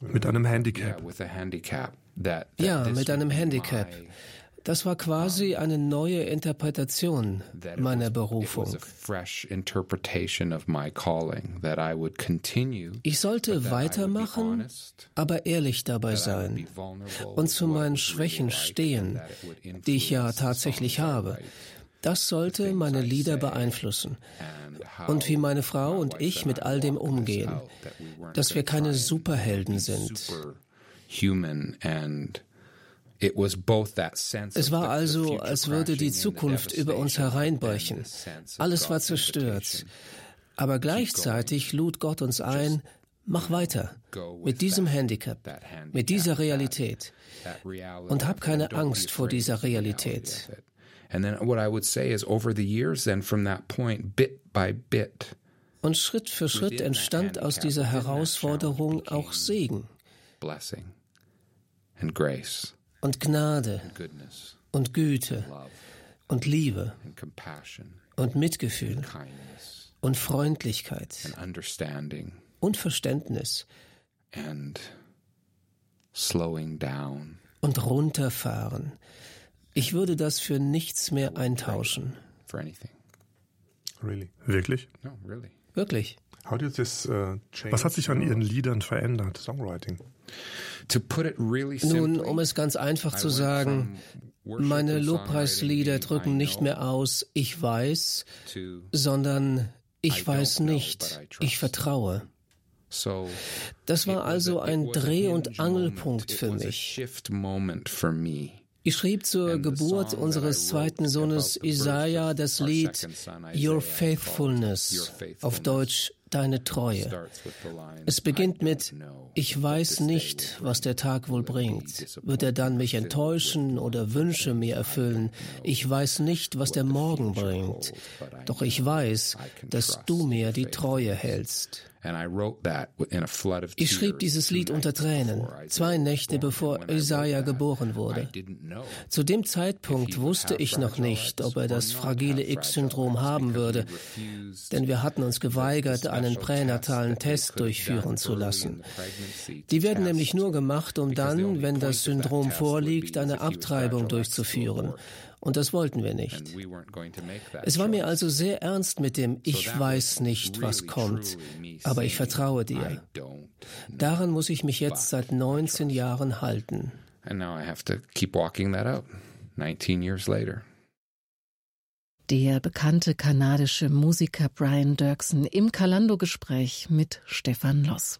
Mit einem Handicap. Ja, mit einem Handicap. Das war quasi eine neue Interpretation meiner Berufung. Ich sollte weitermachen, aber ehrlich dabei sein und zu meinen Schwächen stehen, die ich ja tatsächlich habe. Das sollte meine Lieder beeinflussen. Und wie meine Frau und ich mit all dem umgehen. Dass wir keine Superhelden sind. Es war also, als würde die Zukunft über uns hereinbrechen. Alles war zerstört. Aber gleichzeitig lud Gott uns ein, mach weiter mit diesem Handicap, mit dieser Realität und hab keine Angst vor dieser Realität. Und Schritt für Schritt entstand aus dieser Herausforderung auch Segen. and grace und Gnade und Güte und Liebe und Mitgefühl und Freundlichkeit und Verständnis und runterfahren. Ich würde das für nichts mehr eintauschen. Wirklich? Wirklich. Uh, Was hat sich an Ihren Liedern verändert? Songwriting. Nun, um es ganz einfach zu sagen, meine Lobpreislieder drücken nicht mehr aus, ich weiß, sondern ich weiß nicht, ich vertraue. Das war also ein Dreh- und Angelpunkt für mich. Ich schrieb zur Geburt unseres zweiten Sohnes Isaiah das Lied Your Faithfulness, auf Deutsch Deine Treue. Es beginnt mit Ich weiß nicht, was der Tag wohl bringt. Wird er dann mich enttäuschen oder Wünsche mir erfüllen? Ich weiß nicht, was der Morgen bringt. Doch ich weiß, dass du mir die Treue hältst. Ich schrieb dieses Lied unter Tränen, zwei Nächte bevor Isaiah geboren wurde. Zu dem Zeitpunkt wusste ich noch nicht, ob er das fragile X-Syndrom haben würde, denn wir hatten uns geweigert, einen pränatalen Test durchführen zu lassen. Die werden nämlich nur gemacht, um dann, wenn das Syndrom vorliegt, eine Abtreibung durchzuführen. Und das wollten wir nicht. Es war mir also sehr ernst mit dem Ich weiß nicht, was kommt, aber ich vertraue dir. Daran muss ich mich jetzt seit 19 Jahren halten. Der bekannte kanadische Musiker Brian Dirksen im Kalando-Gespräch mit Stefan Loss.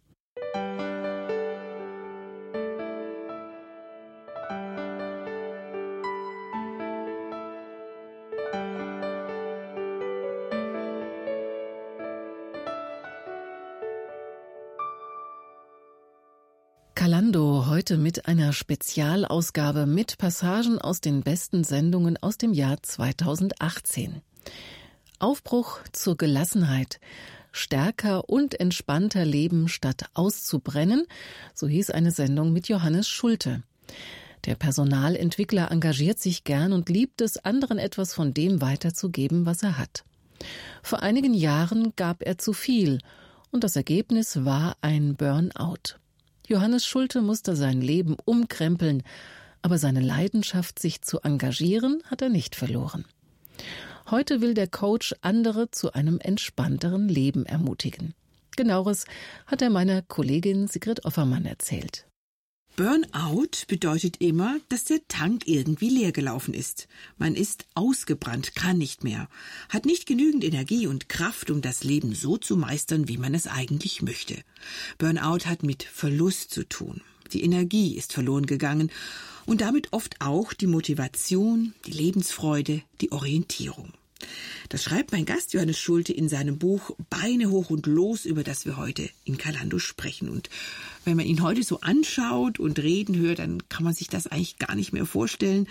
Kalando heute mit einer Spezialausgabe mit Passagen aus den besten Sendungen aus dem Jahr 2018. Aufbruch zur Gelassenheit. Stärker und entspannter leben statt auszubrennen, so hieß eine Sendung mit Johannes Schulte. Der Personalentwickler engagiert sich gern und liebt es, anderen etwas von dem weiterzugeben, was er hat. Vor einigen Jahren gab er zu viel und das Ergebnis war ein Burnout. Johannes Schulte musste sein Leben umkrempeln, aber seine Leidenschaft, sich zu engagieren, hat er nicht verloren. Heute will der Coach andere zu einem entspannteren Leben ermutigen. Genaueres hat er meiner Kollegin Sigrid Offermann erzählt. Burnout bedeutet immer, dass der Tank irgendwie leer gelaufen ist. Man ist ausgebrannt, kann nicht mehr, hat nicht genügend Energie und Kraft, um das Leben so zu meistern, wie man es eigentlich möchte. Burnout hat mit Verlust zu tun. Die Energie ist verloren gegangen und damit oft auch die Motivation, die Lebensfreude, die Orientierung. Das schreibt mein Gast Johannes Schulte in seinem Buch Beine hoch und los, über das wir heute in Kalando sprechen. Und wenn man ihn heute so anschaut und reden hört, dann kann man sich das eigentlich gar nicht mehr vorstellen,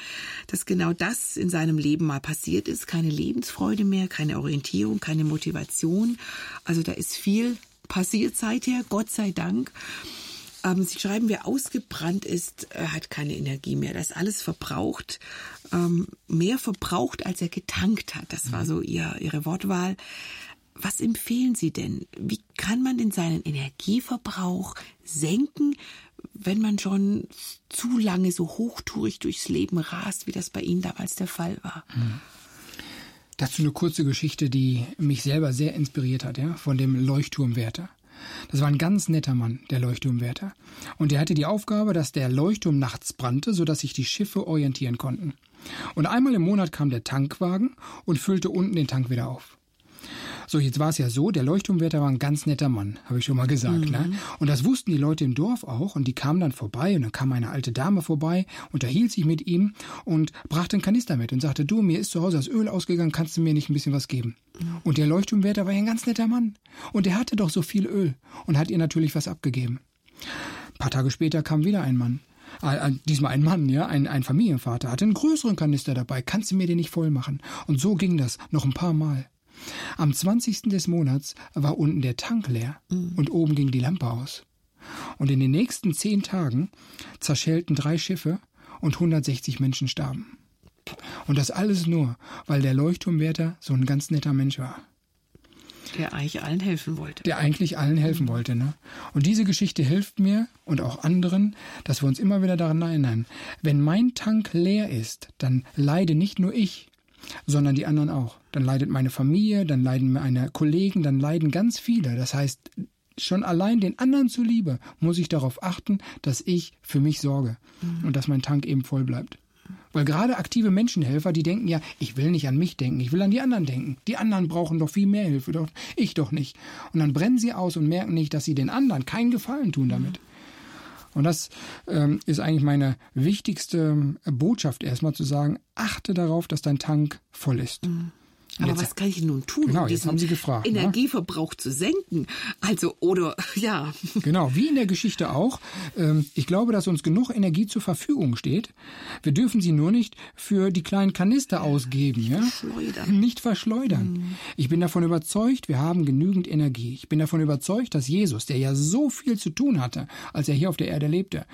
dass genau das in seinem Leben mal passiert ist. Keine Lebensfreude mehr, keine Orientierung, keine Motivation. Also da ist viel passiert seither, Gott sei Dank. Ähm, Sie schreiben, wer ausgebrannt ist, äh, hat keine Energie mehr. Das ist alles verbraucht, ähm, mehr verbraucht, als er getankt hat. Das war mhm. so ihr, Ihre Wortwahl. Was empfehlen Sie denn? Wie kann man denn seinen Energieverbrauch senken, wenn man schon zu lange so hochtourig durchs Leben rast, wie das bei Ihnen damals der Fall war? Mhm. Dazu eine kurze Geschichte, die mich selber sehr inspiriert hat, ja, von dem Leuchtturmwärter. Das war ein ganz netter Mann, der Leuchtturmwärter. Und er hatte die Aufgabe, dass der Leuchtturm nachts brannte, sodass sich die Schiffe orientieren konnten. Und einmal im Monat kam der Tankwagen und füllte unten den Tank wieder auf. So, jetzt war es ja so, der Leuchtturmwärter war ein ganz netter Mann, habe ich schon mal gesagt. Ne? Mhm. Ne? Und das wussten die Leute im Dorf auch und die kamen dann vorbei und dann kam eine alte Dame vorbei, unterhielt sich mit ihm und brachte einen Kanister mit und sagte, du, mir ist zu Hause das Öl ausgegangen, kannst du mir nicht ein bisschen was geben? Mhm. Und der Leuchtturmwärter war ja ein ganz netter Mann. Und er hatte doch so viel Öl und hat ihr natürlich was abgegeben. Ein paar Tage später kam wieder ein Mann. Äh, diesmal ein Mann, ja, ein, ein Familienvater, hatte einen größeren Kanister dabei. Kannst du mir den nicht voll machen? Und so ging das noch ein paar Mal. Am 20. des Monats war unten der Tank leer mhm. und oben ging die Lampe aus. Und in den nächsten zehn Tagen zerschellten drei Schiffe und 160 Menschen starben. Und das alles nur, weil der Leuchtturmwärter so ein ganz netter Mensch war. Der eigentlich allen helfen wollte. Der eigentlich allen helfen wollte. Ne? Und diese Geschichte hilft mir und auch anderen, dass wir uns immer wieder daran erinnern, wenn mein Tank leer ist, dann leide nicht nur ich, sondern die anderen auch. Dann leidet meine Familie, dann leiden meine Kollegen, dann leiden ganz viele. Das heißt, schon allein den anderen zuliebe muss ich darauf achten, dass ich für mich sorge mhm. und dass mein Tank eben voll bleibt. Weil gerade aktive Menschenhelfer, die denken ja, ich will nicht an mich denken, ich will an die anderen denken. Die anderen brauchen doch viel mehr Hilfe, doch ich doch nicht. Und dann brennen sie aus und merken nicht, dass sie den anderen keinen Gefallen tun damit. Und das ähm, ist eigentlich meine wichtigste Botschaft erstmal zu sagen, achte darauf, dass dein Tank voll ist. Mhm. Aber jetzt, was kann ich nun tun, genau, um Sie gefragt, ne? Energieverbrauch zu senken? Also, oder, *laughs* ja. Genau, wie in der Geschichte auch. Ähm, ich glaube, dass uns genug Energie zur Verfügung steht. Wir dürfen sie nur nicht für die kleinen Kanister ausgeben. Nicht ja? verschleudern. Nicht verschleudern. Mhm. Ich bin davon überzeugt, wir haben genügend Energie. Ich bin davon überzeugt, dass Jesus, der ja so viel zu tun hatte, als er hier auf der Erde lebte,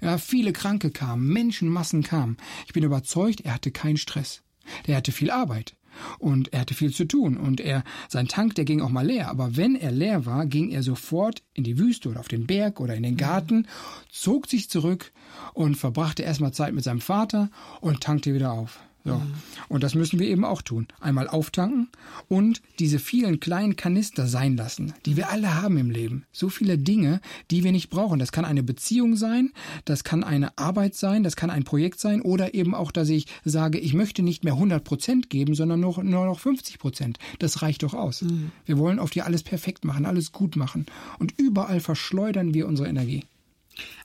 ja, viele Kranke kamen, Menschenmassen kamen. Ich bin überzeugt, er hatte keinen Stress. Der hatte viel Arbeit. Und er hatte viel zu tun. Und er, sein Tank, der ging auch mal leer. Aber wenn er leer war, ging er sofort in die Wüste oder auf den Berg oder in den Garten, zog sich zurück und verbrachte erstmal Zeit mit seinem Vater und tankte wieder auf. So. Mhm. Und das müssen wir eben auch tun. Einmal auftanken und diese vielen kleinen Kanister sein lassen, die wir alle haben im Leben. So viele Dinge, die wir nicht brauchen. Das kann eine Beziehung sein, das kann eine Arbeit sein, das kann ein Projekt sein oder eben auch, dass ich sage, ich möchte nicht mehr 100 Prozent geben, sondern nur, nur noch 50 Prozent. Das reicht doch aus. Mhm. Wir wollen auf dir alles perfekt machen, alles gut machen. Und überall verschleudern wir unsere Energie.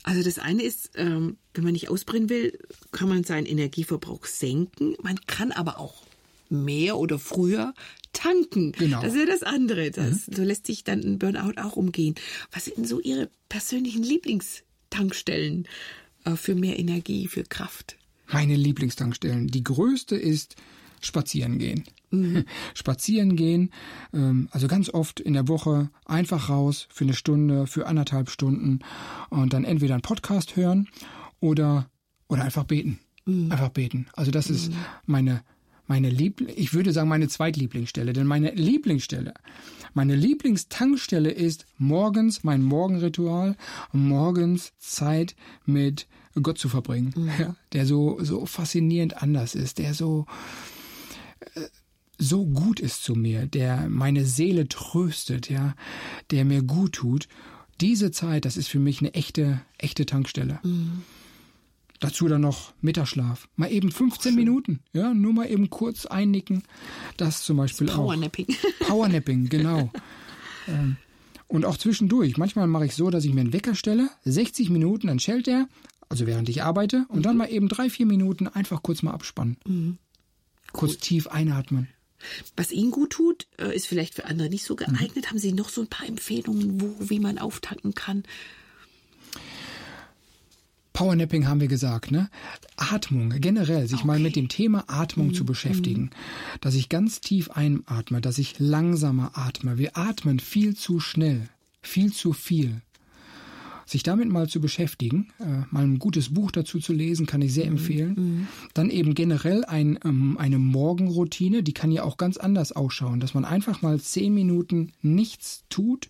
Also das eine ist, ähm, wenn man nicht ausbrennen will, kann man seinen Energieverbrauch senken. Man kann aber auch mehr oder früher tanken. Genau. Das ist ja das andere. Das, mhm. So lässt sich dann ein Burnout auch umgehen. Was sind so Ihre persönlichen Lieblingstankstellen äh, für mehr Energie, für Kraft? Meine Lieblingstankstellen. Die größte ist spazieren gehen. Mhm. *laughs* Spazieren gehen, ähm, also ganz oft in der Woche einfach raus für eine Stunde, für anderthalb Stunden und dann entweder einen Podcast hören oder, oder einfach beten. Mhm. Einfach beten. Also das ist mhm. meine, meine Liebling, ich würde sagen meine Zweitlieblingsstelle, denn meine Lieblingsstelle, meine Lieblingstankstelle ist morgens mein Morgenritual, morgens Zeit mit Gott zu verbringen, mhm. der so, so faszinierend anders ist, der so, so gut ist zu mir, der meine Seele tröstet, ja, der mir gut tut. Diese Zeit, das ist für mich eine echte, echte Tankstelle. Mhm. Dazu dann noch Mittagsschlaf. Mal eben 15 Minuten. Ja, nur mal eben kurz einnicken. Das zum Beispiel das Powernapping. auch. *laughs* Powernapping, genau. Ähm, und auch zwischendurch. Manchmal mache ich so, dass ich mir einen Wecker stelle, 60 Minuten, dann schellt er, also während ich arbeite, und mhm. dann mal eben drei, vier Minuten einfach kurz mal abspannen. Mhm. Kurz Gut. tief einatmen. Was Ihnen gut tut, äh, ist vielleicht für andere nicht so geeignet. Mhm. Haben Sie noch so ein paar Empfehlungen, wo, wie man auftanken kann? Powernapping haben wir gesagt, ne? Atmung, generell, sich okay. mal mit dem Thema Atmung mhm. zu beschäftigen. Dass ich ganz tief einatme, dass ich langsamer atme. Wir atmen viel zu schnell, viel zu viel. Sich damit mal zu beschäftigen, äh, mal ein gutes Buch dazu zu lesen, kann ich sehr mhm. empfehlen. Mhm. Dann eben generell ein, ähm, eine Morgenroutine, die kann ja auch ganz anders ausschauen, dass man einfach mal zehn Minuten nichts tut,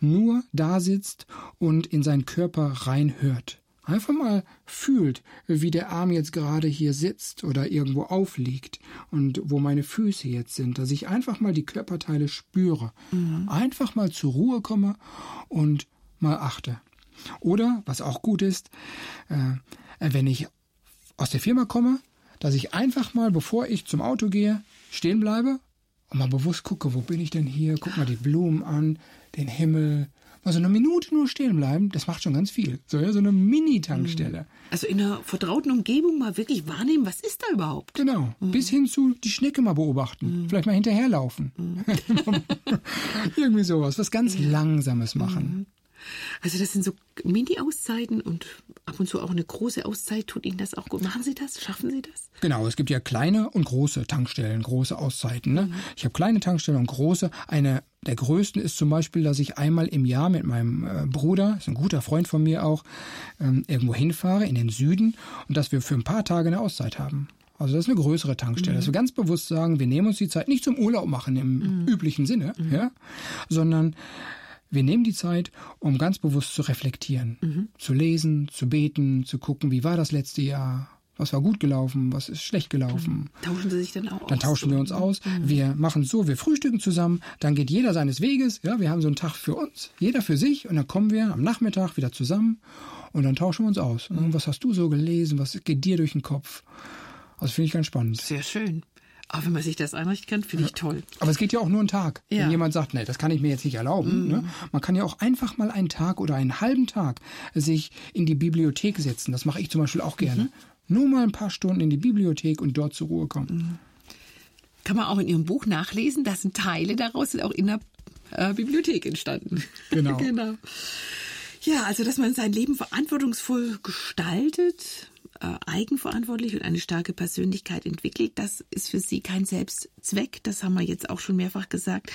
nur da sitzt und in seinen Körper reinhört. Einfach mal fühlt, wie der Arm jetzt gerade hier sitzt oder irgendwo aufliegt und wo meine Füße jetzt sind, dass ich einfach mal die Körperteile spüre. Mhm. Einfach mal zur Ruhe komme und mal achte. Oder, was auch gut ist, äh, wenn ich aus der Firma komme, dass ich einfach mal, bevor ich zum Auto gehe, stehen bleibe und mal bewusst gucke, wo bin ich denn hier? Guck mal die Blumen an, den Himmel. Mal so eine Minute nur stehen bleiben, das macht schon ganz viel. So, ja, so eine Mini-Tankstelle. Mhm. Also in einer vertrauten Umgebung mal wirklich wahrnehmen, was ist da überhaupt? Genau. Mhm. Bis hin zu die Schnecke mal beobachten. Mhm. Vielleicht mal hinterherlaufen. Mhm. *laughs* Irgendwie sowas. Was ganz Langsames machen. Also das sind so Mini-Auszeiten und ab und zu auch eine große Auszeit. Tut Ihnen das auch gut? Machen Sie das? Schaffen Sie das? Genau, es gibt ja kleine und große Tankstellen, große Auszeiten. Ne? Mhm. Ich habe kleine Tankstellen und große. Eine der größten ist zum Beispiel, dass ich einmal im Jahr mit meinem äh, Bruder, ist ein guter Freund von mir auch, ähm, irgendwo hinfahre in den Süden und dass wir für ein paar Tage eine Auszeit haben. Also das ist eine größere Tankstelle, mhm. dass wir ganz bewusst sagen, wir nehmen uns die Zeit nicht zum Urlaub machen im mhm. üblichen Sinne, mhm. ja, sondern wir nehmen die Zeit, um ganz bewusst zu reflektieren, mhm. zu lesen, zu beten, zu gucken, wie war das letzte Jahr, was war gut gelaufen, was ist schlecht gelaufen. Mhm. Tauschen Sie sich dann auch aus? Dann tauschen wir uns aus. Mhm. Wir machen so, wir frühstücken zusammen, dann geht jeder seines Weges. Ja, wir haben so einen Tag für uns, jeder für sich, und dann kommen wir am Nachmittag wieder zusammen und dann tauschen wir uns aus. Und was hast du so gelesen? Was geht dir durch den Kopf? Also finde ich ganz spannend. Sehr schön. Aber wenn man sich das einrichten kann, finde ich toll. Aber es geht ja auch nur einen Tag. Ja. Wenn jemand sagt, nee, das kann ich mir jetzt nicht erlauben. Mhm. Ne? Man kann ja auch einfach mal einen Tag oder einen halben Tag sich in die Bibliothek setzen. Das mache ich zum Beispiel auch gerne. Mhm. Nur mal ein paar Stunden in die Bibliothek und dort zur Ruhe kommen. Mhm. Kann man auch in Ihrem Buch nachlesen, da sind Teile daraus sind auch in der äh, Bibliothek entstanden. Genau. *laughs* genau. Ja, also dass man sein Leben verantwortungsvoll gestaltet, eigenverantwortlich und eine starke Persönlichkeit entwickelt, das ist für sie kein Selbstzweck. Das haben wir jetzt auch schon mehrfach gesagt.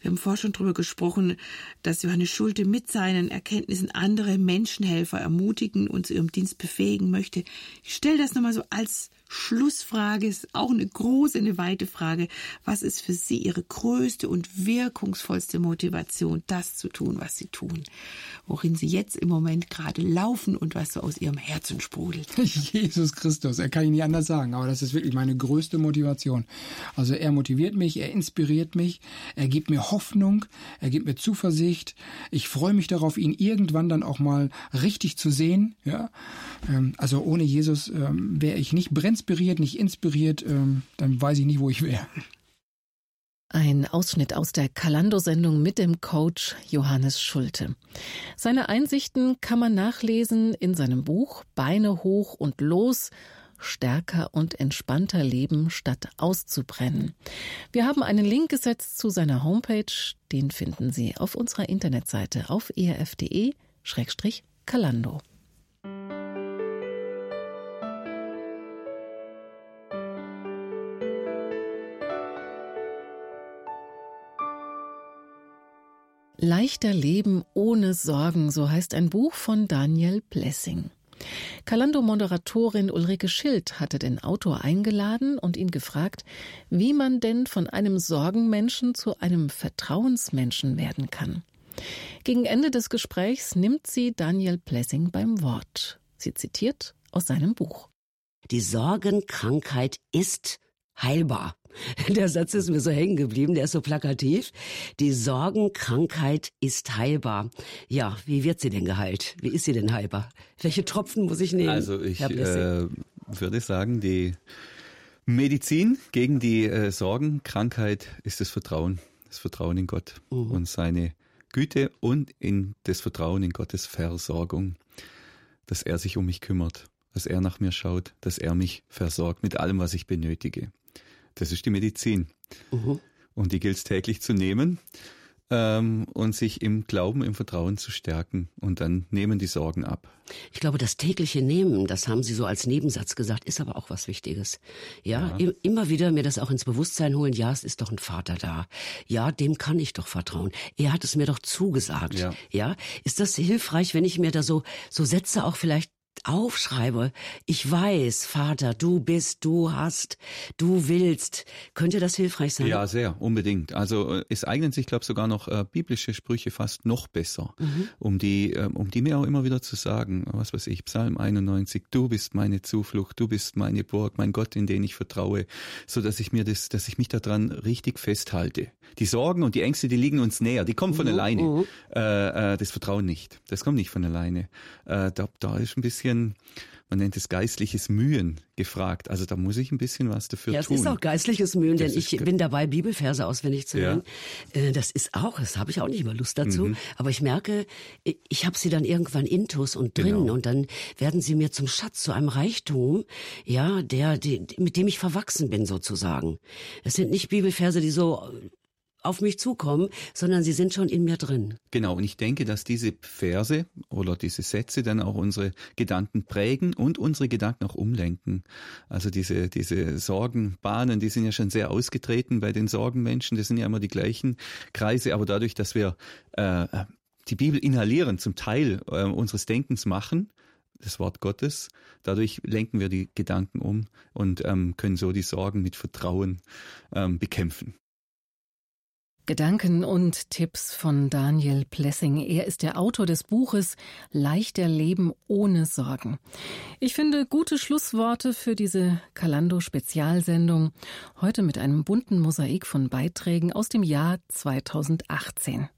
Wir haben vorher schon darüber gesprochen, dass Johannes Schulte mit seinen Erkenntnissen andere Menschenhelfer ermutigen und zu ihrem Dienst befähigen möchte. Ich stelle das nochmal so als Schlussfrage ist auch eine große, eine weite Frage. Was ist für Sie Ihre größte und wirkungsvollste Motivation, das zu tun, was Sie tun? Worin Sie jetzt im Moment gerade laufen und was so aus Ihrem Herzen sprudelt? *laughs* Jesus Christus, er kann ich nicht anders sagen, aber das ist wirklich meine größte Motivation. Also er motiviert mich, er inspiriert mich, er gibt mir Hoffnung, er gibt mir Zuversicht. Ich freue mich darauf, ihn irgendwann dann auch mal richtig zu sehen. Ja, ähm, also ohne Jesus ähm, wäre ich nicht brennend inspiriert, nicht inspiriert, ähm, dann weiß ich nicht, wo ich wäre. Ein Ausschnitt aus der Kalando-Sendung mit dem Coach Johannes Schulte. Seine Einsichten kann man nachlesen in seinem Buch Beine hoch und los. Stärker und entspannter leben, statt auszubrennen. Wir haben einen Link gesetzt zu seiner Homepage. Den finden Sie auf unserer Internetseite auf erf.de-kalando. Leichter Leben ohne Sorgen, so heißt ein Buch von Daniel Blessing. Kalando-Moderatorin Ulrike Schild hatte den Autor eingeladen und ihn gefragt, wie man denn von einem Sorgenmenschen zu einem Vertrauensmenschen werden kann. Gegen Ende des Gesprächs nimmt sie Daniel Blessing beim Wort. Sie zitiert aus seinem Buch. Die Sorgenkrankheit ist heilbar. *laughs* Der Satz ist mir so hängen geblieben, der ist so plakativ. Die Sorgenkrankheit ist heilbar. Ja, wie wird sie denn geheilt? Wie ist sie denn heilbar? Welche Tropfen muss ich nehmen? Also ich äh, würde sagen, die Medizin gegen die äh, Sorgenkrankheit ist das Vertrauen. Das Vertrauen in Gott mhm. und seine Güte und in das Vertrauen in Gottes Versorgung, dass er sich um mich kümmert, dass er nach mir schaut, dass er mich versorgt mit allem, was ich benötige. Das ist die Medizin. Mhm. Und die gilt es täglich zu nehmen ähm, und sich im Glauben, im Vertrauen zu stärken. Und dann nehmen die Sorgen ab. Ich glaube, das tägliche Nehmen, das haben Sie so als Nebensatz gesagt, ist aber auch was Wichtiges. Ja, ja. immer wieder mir das auch ins Bewusstsein holen. Ja, es ist doch ein Vater da. Ja, dem kann ich doch vertrauen. Er hat es mir doch zugesagt. Ja. ja, ist das hilfreich, wenn ich mir da so so Sätze auch vielleicht aufschreibe, ich weiß, Vater, du bist, du hast, du willst, könnte das hilfreich sein? Ja, sehr, unbedingt. Also äh, es eignen sich, glaube ich, sogar noch äh, biblische Sprüche fast noch besser, mhm. um die, äh, um die mir auch immer wieder zu sagen. Was weiß ich, Psalm 91, du bist meine Zuflucht, du bist meine Burg, mein Gott, in den ich vertraue, so dass ich mir das, dass ich mich daran richtig festhalte. Die Sorgen und die Ängste, die liegen uns näher, die kommen von mhm. alleine. Mhm. Äh, äh, das Vertrauen nicht. Das kommt nicht von alleine. Äh, da, da ist ein bisschen bisschen, man nennt es geistliches Mühen gefragt. Also da muss ich ein bisschen was dafür ja, tun. Ja, es ist auch geistliches Mühen, denn ich bin dabei, Bibelverse auswendig zu lernen. Ja. Äh, das ist auch, das habe ich auch nicht immer Lust dazu. Mhm. Aber ich merke, ich habe sie dann irgendwann intus und drin genau. und dann werden sie mir zum Schatz, zu einem Reichtum, ja, der, der, mit dem ich verwachsen bin sozusagen. Es sind nicht Bibelverse, die so auf mich zukommen, sondern sie sind schon in mir drin. Genau, und ich denke, dass diese Verse oder diese Sätze dann auch unsere Gedanken prägen und unsere Gedanken auch umlenken. Also diese, diese Sorgenbahnen, die sind ja schon sehr ausgetreten bei den Sorgenmenschen, das sind ja immer die gleichen Kreise, aber dadurch, dass wir äh, die Bibel inhalieren, zum Teil äh, unseres Denkens machen, das Wort Gottes. Dadurch lenken wir die Gedanken um und ähm, können so die Sorgen mit Vertrauen ähm, bekämpfen. Gedanken und Tipps von Daniel Plessing. Er ist der Autor des Buches Leichter Leben ohne Sorgen. Ich finde gute Schlussworte für diese Kalando Spezialsendung. Heute mit einem bunten Mosaik von Beiträgen aus dem Jahr 2018.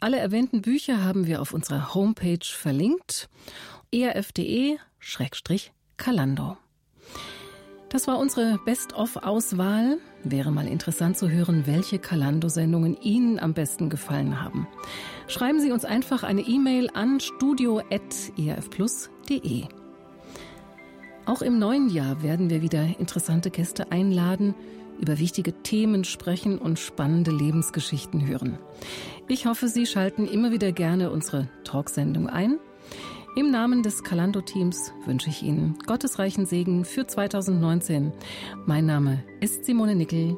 Alle erwähnten Bücher haben wir auf unserer Homepage verlinkt. erf.de-kalando. Das war unsere Best-of-Auswahl. Wäre mal interessant zu hören, welche Kalando-Sendungen Ihnen am besten gefallen haben. Schreiben Sie uns einfach eine E-Mail an studio.erfplus.de. Auch im neuen Jahr werden wir wieder interessante Gäste einladen, über wichtige Themen sprechen und spannende Lebensgeschichten hören. Ich hoffe, Sie schalten immer wieder gerne unsere Talksendung ein. Im Namen des Kalando-Teams wünsche ich Ihnen gottesreichen Segen für 2019. Mein Name ist Simone Nickel.